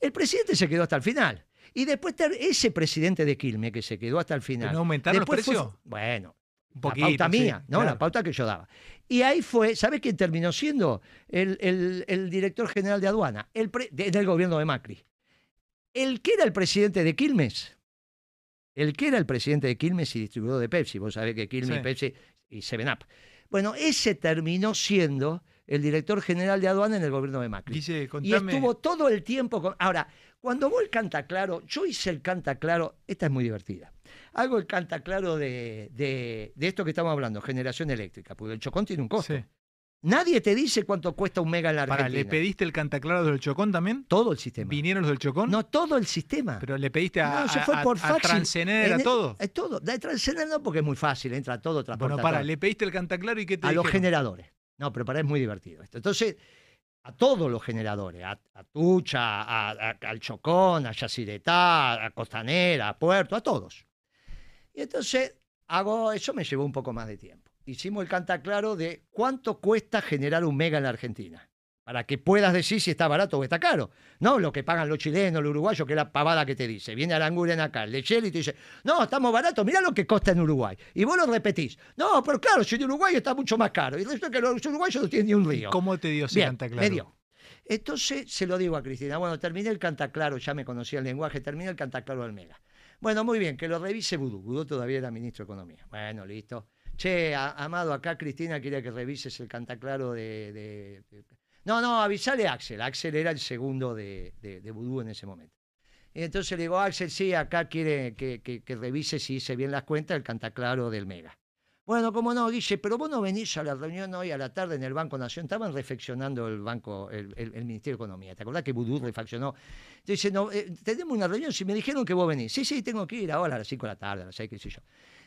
El presidente se quedó hasta el final. Y después ese presidente de Quilmes que se quedó hasta el ¿Que final. ¿No aumentaron los fue- precios? bueno, Un la poquito. pauta sí, mía, ¿no? La pauta que yo daba. Y ahí fue, ¿sabe quién terminó siendo? El, el- el director general de aduana, el pre- de- del gobierno de Macri. El que era el presidente de Quilmes, el que era el presidente de Quilmes y distribuidor de Pepsi, vos sabés que Quilmes Sí. y Pepsi y Seven Up. Bueno, ese terminó siendo el director general de aduana en el gobierno de Macri. Y estuvo todo el tiempo con... Ahora, cuando vos el canta claro, yo hice el canta claro, esta es muy divertida. Hago el canta claro de, de, de esto que estamos hablando, generación eléctrica, porque el chocón tiene un costo. Sí. Nadie te dice cuánto cuesta un mega en la Argentina. ¿le pediste el cantaclaro del Chocón también? Todo el sistema. ¿Vinieron los del Chocón? No, todo el sistema. Pero le pediste a, No, se a- fue a- por a a todo. Es todo. Da Transener no porque es muy fácil, entra todo, transporta Bueno, para, todo. le pediste el cantaclaro y qué te a los generadores. No, pero para es muy divertido esto. Entonces, a todos los generadores, a, Tucha, al Chocón, a Yacyretá, a Costanera, a Puerto, a todos. Y entonces hago, eso me llevó un poco más de tiempo. Hicimos el canta claro de cuánto cuesta generar un mega en la Argentina. Para que puedas decir si está barato o está caro. No lo que pagan los chilenos, los uruguayos, que es la pavada que te dice. Viene Aranguren acá, el de y te dice, no, estamos baratos, mirá lo que costa en Uruguay. Y vos lo repetís. No, pero claro, si en Uruguay está mucho más caro. Y resulta que los uruguayos no tienen ni un río. ¿Cómo te dio ese Bien, cantaclaro? me dio. Entonces se lo digo a Cristina. Bueno, terminé el cantaclaro, ya me conocía el lenguaje, terminé el cantaclaro del Mega. Bueno, muy bien, que lo revise Vudú. Vudú todavía era ministro de Economía. Bueno, listo. Che, a- Amado, acá Cristina quiere que revises el cantaclaro de, de- de- No, no, avisale a Axel. Axel era el segundo de, de, Vudú en ese momento. Y entonces le digo, Axel, sí, acá quiere que, que, que revise si hice bien las cuentas el cantaclaro del Mega. Bueno, cómo no, Guille, pero vos no venís a la reunión hoy a la tarde en el Banco Nación. Estaban reflexionando el banco, el, el- el Ministerio de Economía. ¿Te acordás que Vudú refaccionó? Dice, no, eh, tenemos una reunión, si me dijeron que vos venís. Sí, sí, tengo que ir ahora a las 5 de la tarde, a las 6, qué sé yo.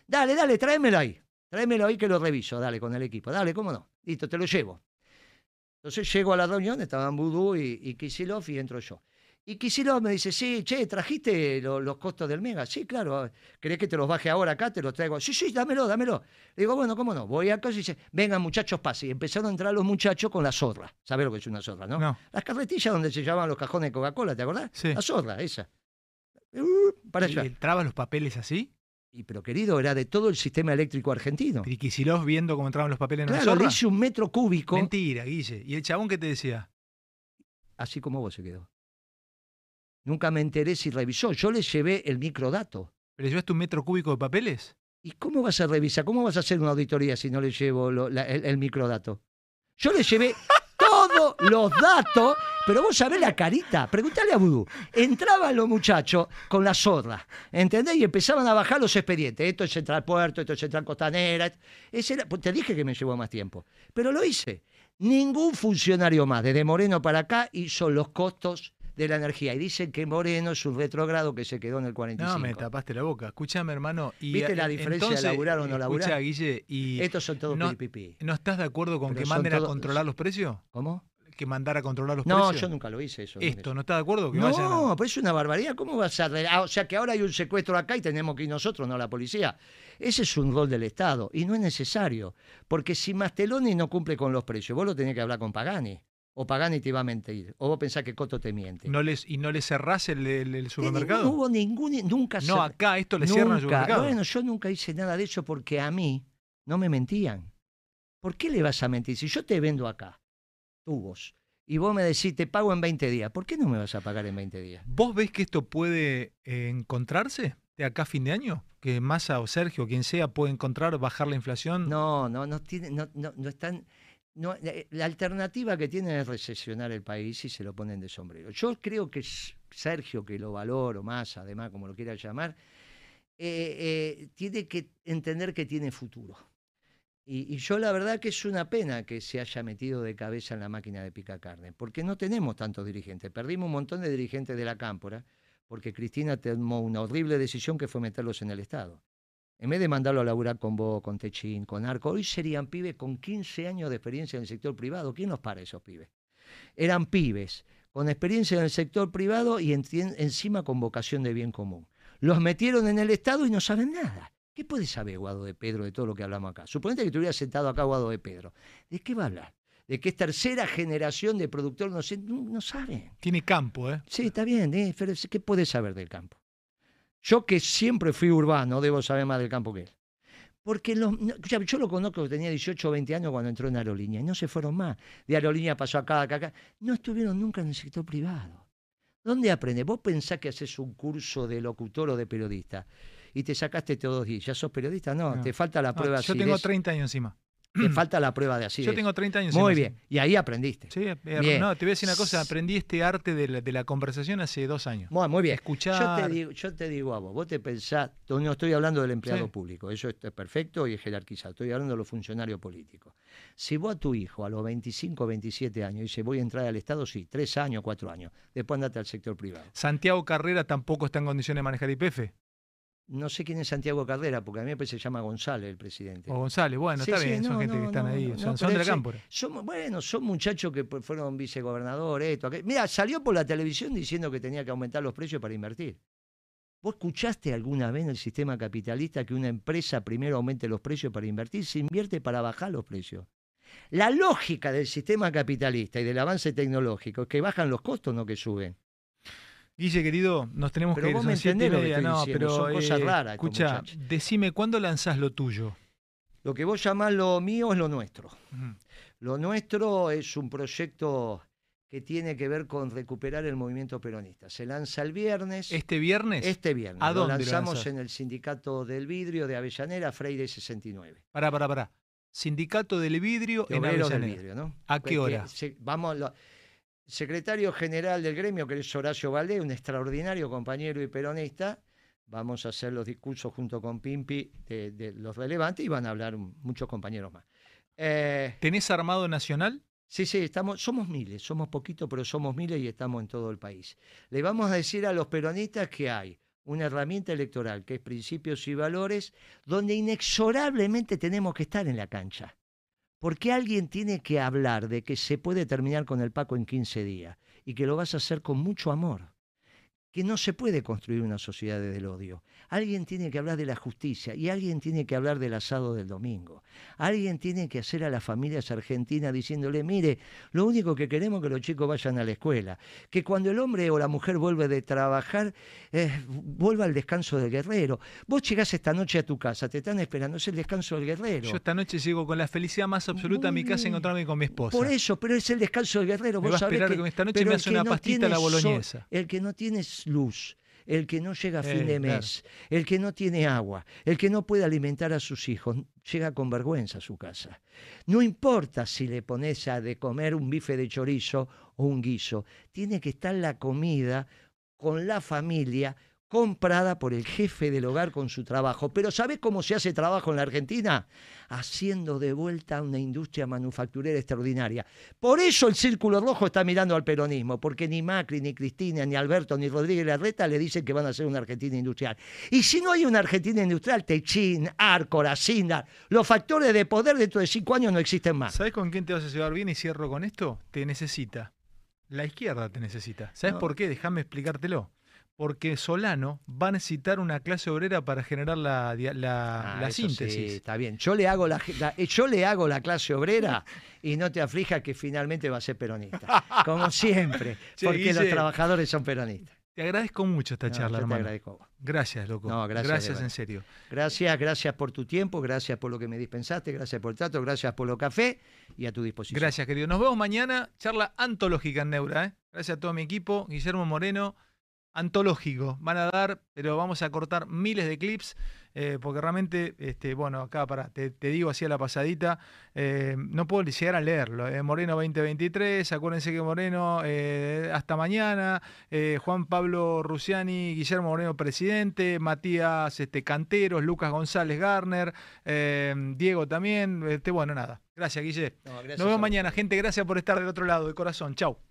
Dale, dale, tráemelo ahí. Tráemelo ahí que lo reviso, dale, con el equipo. Dale, cómo no. Listo, te lo llevo. Entonces llego a la reunión, estaban Vudú y, y Kisilov y entro yo. Y Kisilov me dice, sí, che, ¿trajiste lo- los costos del Mega? Sí, claro. ¿Querés que te los baje ahora acá? Te los traigo. Sí, sí, dámelo, dámelo. Le digo, bueno, ¿cómo no? Voy acá y dice, vengan muchachos, pase. Y empezaron a entrar los muchachos con la zorra. ¿Sabés lo que es una zorra, no? No. Las carretillas donde se llamaban los cajones de Coca-Cola, ¿te acordás? Sí. La zorra, esa. Uh, para allá. ¿Y ¿Entrabas los papeles así? Y, pero querido, era de todo el sistema eléctrico argentino. ¿Y Kicillof viendo cómo entraban los papeles en la Claro, le hice un metro cúbico, Mentira, Guille. ¿Y el chabón qué te decía? así como vos se quedó. Nunca me enteré si revisó. Yo le llevé el microdato. ¿Le llevaste un metro cúbico de papeles? ¿Y cómo vas a revisar? ¿Cómo vas a hacer una auditoría si no le llevo lo- la- el, el microdato? Yo le llevé los datos, pero vos sabés la carita. Preguntale a Vudú. Entraban los muchachos con la zorra, ¿entendés? Y empezaban a bajar los expedientes. Esto es Central Puerto, esto es Central Costanera. Ese era- pues te dije que me llevó más tiempo, pero lo hice. Ningún funcionario más, desde Moreno para acá, hizo los costos de la energía. Y dicen que Moreno es un retrogrado que se quedó en el 45. No, me tapaste la boca. Escúchame, hermano. Y, ¿Viste la eh, diferencia de entonces, laburar o no laburar? Escucha, Guille, y Estos son todos no-. ¿no estás de acuerdo con Pero que manden a controlar los precios? ¿Cómo? Que mandar a controlar los No, precios? yo nunca lo hice eso. Esto, ¿no está de acuerdo? Que No, vayan a- pues es una barbaridad. ¿Cómo va a? Ah, o sea que ahora hay un secuestro acá y tenemos que ir nosotros, no la policía. Ese es un rol del Estado y no es necesario. Porque si Masteloni no cumple con los precios, vos lo tenés que hablar con Pagani. O Pagani te iba a mentir. O vos pensás que Coto te miente. ¿No les, ¿Y no le cerrás el, el- el De supermercado? No hubo ningún. Nunca No, acá esto le cierran el supermercado. Bueno, yo nunca hice nada de eso porque a mí no me mentían. ¿Por qué le vas a mentir? Si yo te vendo acá tubos y vos me decís te pago en 20 días, ¿por qué no me vas a pagar en 20 días? ¿Vos ves que esto puede eh, encontrarse de acá a fin de año? ¿Que Massa o Sergio, quien sea, puede encontrar bajar la inflación? No, no, no tiene, no, no, no están. No, eh, la alternativa que tiene es recesionar el país y se lo ponen de sombrero. Yo creo que Sergio, que lo valoro más, además, como lo quiera llamar, eh, eh, tiene que entender que tiene futuro. Y, yo la verdad que es una pena que se haya metido de cabeza en la máquina de pica carne, porque no tenemos tantos dirigentes. Perdimos un montón de dirigentes de la cámpora, porque Cristina tomó una horrible decisión que fue meterlos en el Estado. En vez de mandarlo a laburar con vos, con Techín, con Arco, hoy serían pibes con 15 años de experiencia en el sector privado. ¿Quién los para esos pibes? Eran pibes con experiencia en el sector privado y en- encima con vocación de bien común. Los metieron en el Estado y no saben nada. ¿Qué puede saber Guado de Pedro de todo lo que hablamos acá? Suponete que estuviera sentado acá Guado de Pedro. ¿De qué va a hablar? ¿De qué es tercera generación de productor? No, sé, no, no saben. Tiene campo, ¿eh? Sí, está bien, ¿eh? pero ¿qué puede saber del campo? Yo que siempre fui urbano, debo saber más del campo que él. Porque los, no, yo lo conozco, tenía 18 o 20 años cuando entró en Aerolínea y no se fueron más. De Aerolínea pasó acá, acá, acá. No estuvieron nunca en el sector privado. ¿Dónde aprende? Vos pensás que haces un curso de locutor o de periodista y te sacaste todos 10. ¿Ya sos periodista? No, No. te falta la No, prueba yo así tengo 30 años encima. Te falta la prueba de así. Yo tengo 30 años Muy bien. Y ahí aprendiste. Sí, eh, Bien. no, te voy a decir una cosa, aprendí este arte de la, de la conversación hace dos años. Muy, muy bien. Escuchar. Yo te, digo, yo te digo a vos, vos te pensás, no estoy hablando del empleado Sí. público, eso es perfecto y es jerarquizado, estoy hablando de los funcionarios políticos. Si vos a tu hijo a los 25, 27 años dice voy a entrar al Estado, sí, tres años, cuatro años, después andate al sector privado. Santiago Carrera tampoco está en condiciones de manejar IPF. No sé quién es Santiago Cardera, porque a mí me parece que se llama González el presidente. O González, bueno, Sí, está sí, bien, son gente no, que están no, ahí, son, son de la cámpora. Son, bueno, son muchachos que fu- fueron vicegobernadores, esto, aquello. Mira, salió por la televisión diciendo que tenía que aumentar los precios para invertir. ¿Vos escuchaste alguna vez en el sistema capitalista que una empresa primero aumente los precios para invertir? Se invierte para bajar los precios. La lógica del sistema capitalista y del avance tecnológico es que bajan los costos, no que suben. Guille, querido, nos tenemos Pero que vos me entendés lo que estoy no, diciendo, pero son cosas eh, raras escucha, decime, ¿cuándo lanzás lo tuyo? Lo que vos llamás lo mío es lo nuestro. Lo nuestro es un proyecto que tiene que ver con recuperar el movimiento peronista. Se lanza el viernes. ¿Este viernes? Este viernes. ¿A dónde lo lanzamos en el Sindicato del Vidrio de Avellanera, Freire 69. Pará, pará, pará. Sindicato del Vidrio De en obreros del Avellaneda. vidrio, ¿no? ¿A qué hora? vamos, lo- secretario general del gremio, que es Horacio Valdés, un extraordinario compañero y peronista. Vamos a hacer los discursos junto con Pimpi de, de los relevantes y van a hablar muchos compañeros más. Eh, ¿Tenés armado nacional? Sí, sí, estamos, somos miles, somos poquitos, pero somos miles y estamos en todo el país. Le vamos a decir a los peronistas que hay una herramienta electoral que es principios y valores, donde inexorablemente tenemos que estar en la cancha. Porque alguien tiene que hablar de que se puede terminar con el Paco en 15 días y que lo vas a hacer con mucho amor. Que no se puede construir una sociedad desde el odio. Alguien tiene que hablar de la justicia y alguien tiene que hablar del asado del domingo. Alguien tiene que hacer a las familias argentinas diciéndole, mire, lo único que queremos es que los chicos vayan a la escuela. Que cuando el hombre o la mujer vuelve de trabajar, eh, vuelva al descanso del guerrero. Vos llegás esta noche a tu casa, te están esperando, es el descanso del guerrero. Yo esta noche llego con la felicidad más absoluta a mi casa a Muy- encontrarme con mi esposa. Por eso, pero es el descanso del guerrero. Me Vos va a esperar que- que esta noche me hace una no pastita a la boloñesa. el que no tiene luz, el que no llega a fin Eh, de claro. mes, el que no tiene agua, el que no puede alimentar a sus hijos, llega con vergüenza a su casa. No importa si le pones a de comer un bife de chorizo o un guiso, tiene que estar la comida con la familia comprada por el jefe del hogar con su trabajo. Pero ¿sabés cómo se hace trabajo en la Argentina? Haciendo de vuelta una industria manufacturera extraordinaria. Por eso el Círculo Rojo está mirando al peronismo, porque ni Macri, ni Cristina, ni Alberto, ni Rodríguez Larreta le dicen que van a hacer una Argentina industrial. Y si no hay una Argentina industrial, Techín, Arcora, Sindar, los factores de poder dentro de cinco años no existen más. ¿Sabes con quién te vas a llevar bien y cierro con esto? Te necesita. La izquierda te necesita. ¿Sabes por qué? Déjame explicártelo porque Solano va a necesitar una clase obrera para generar la, la, Ah, síntesis. sí, está bien. Yo le, hago la, la- eh, yo le hago la clase obrera y no te aflijas que finalmente va a ser peronista. Como siempre, porque los trabajadores son peronistas. Te agradezco mucho esta No, charla, yo te hermano. agradezco a vos. Gracias, loco. No, gracias, de en serio. Gracias, gracias por tu tiempo, gracias por lo que me dispensaste, gracias por el trato, gracias por lo café y a tu disposición. Gracias, querido. Nos vemos mañana. Charla antológica en Neura. ¿eh? Gracias a todo mi equipo. Guillermo Moreno. Antológico. Van a dar, pero vamos a cortar miles de clips. eh, porque realmente, este, bueno, acá para, te, te digo así a la pasadita, eh, no puedo llegar a leerlo. eh. Moreno 2023, acuérdense que Moreno hasta mañana, Juan Pablo Rusiani, Guillermo Moreno presidente, Matías este, Canteros, Lucas González Garner, Diego también. Este, bueno, nada. Gracias, Guille. No, gracias Nos vemos mañana, gente. Gracias por estar del otro lado, de corazón. Chau.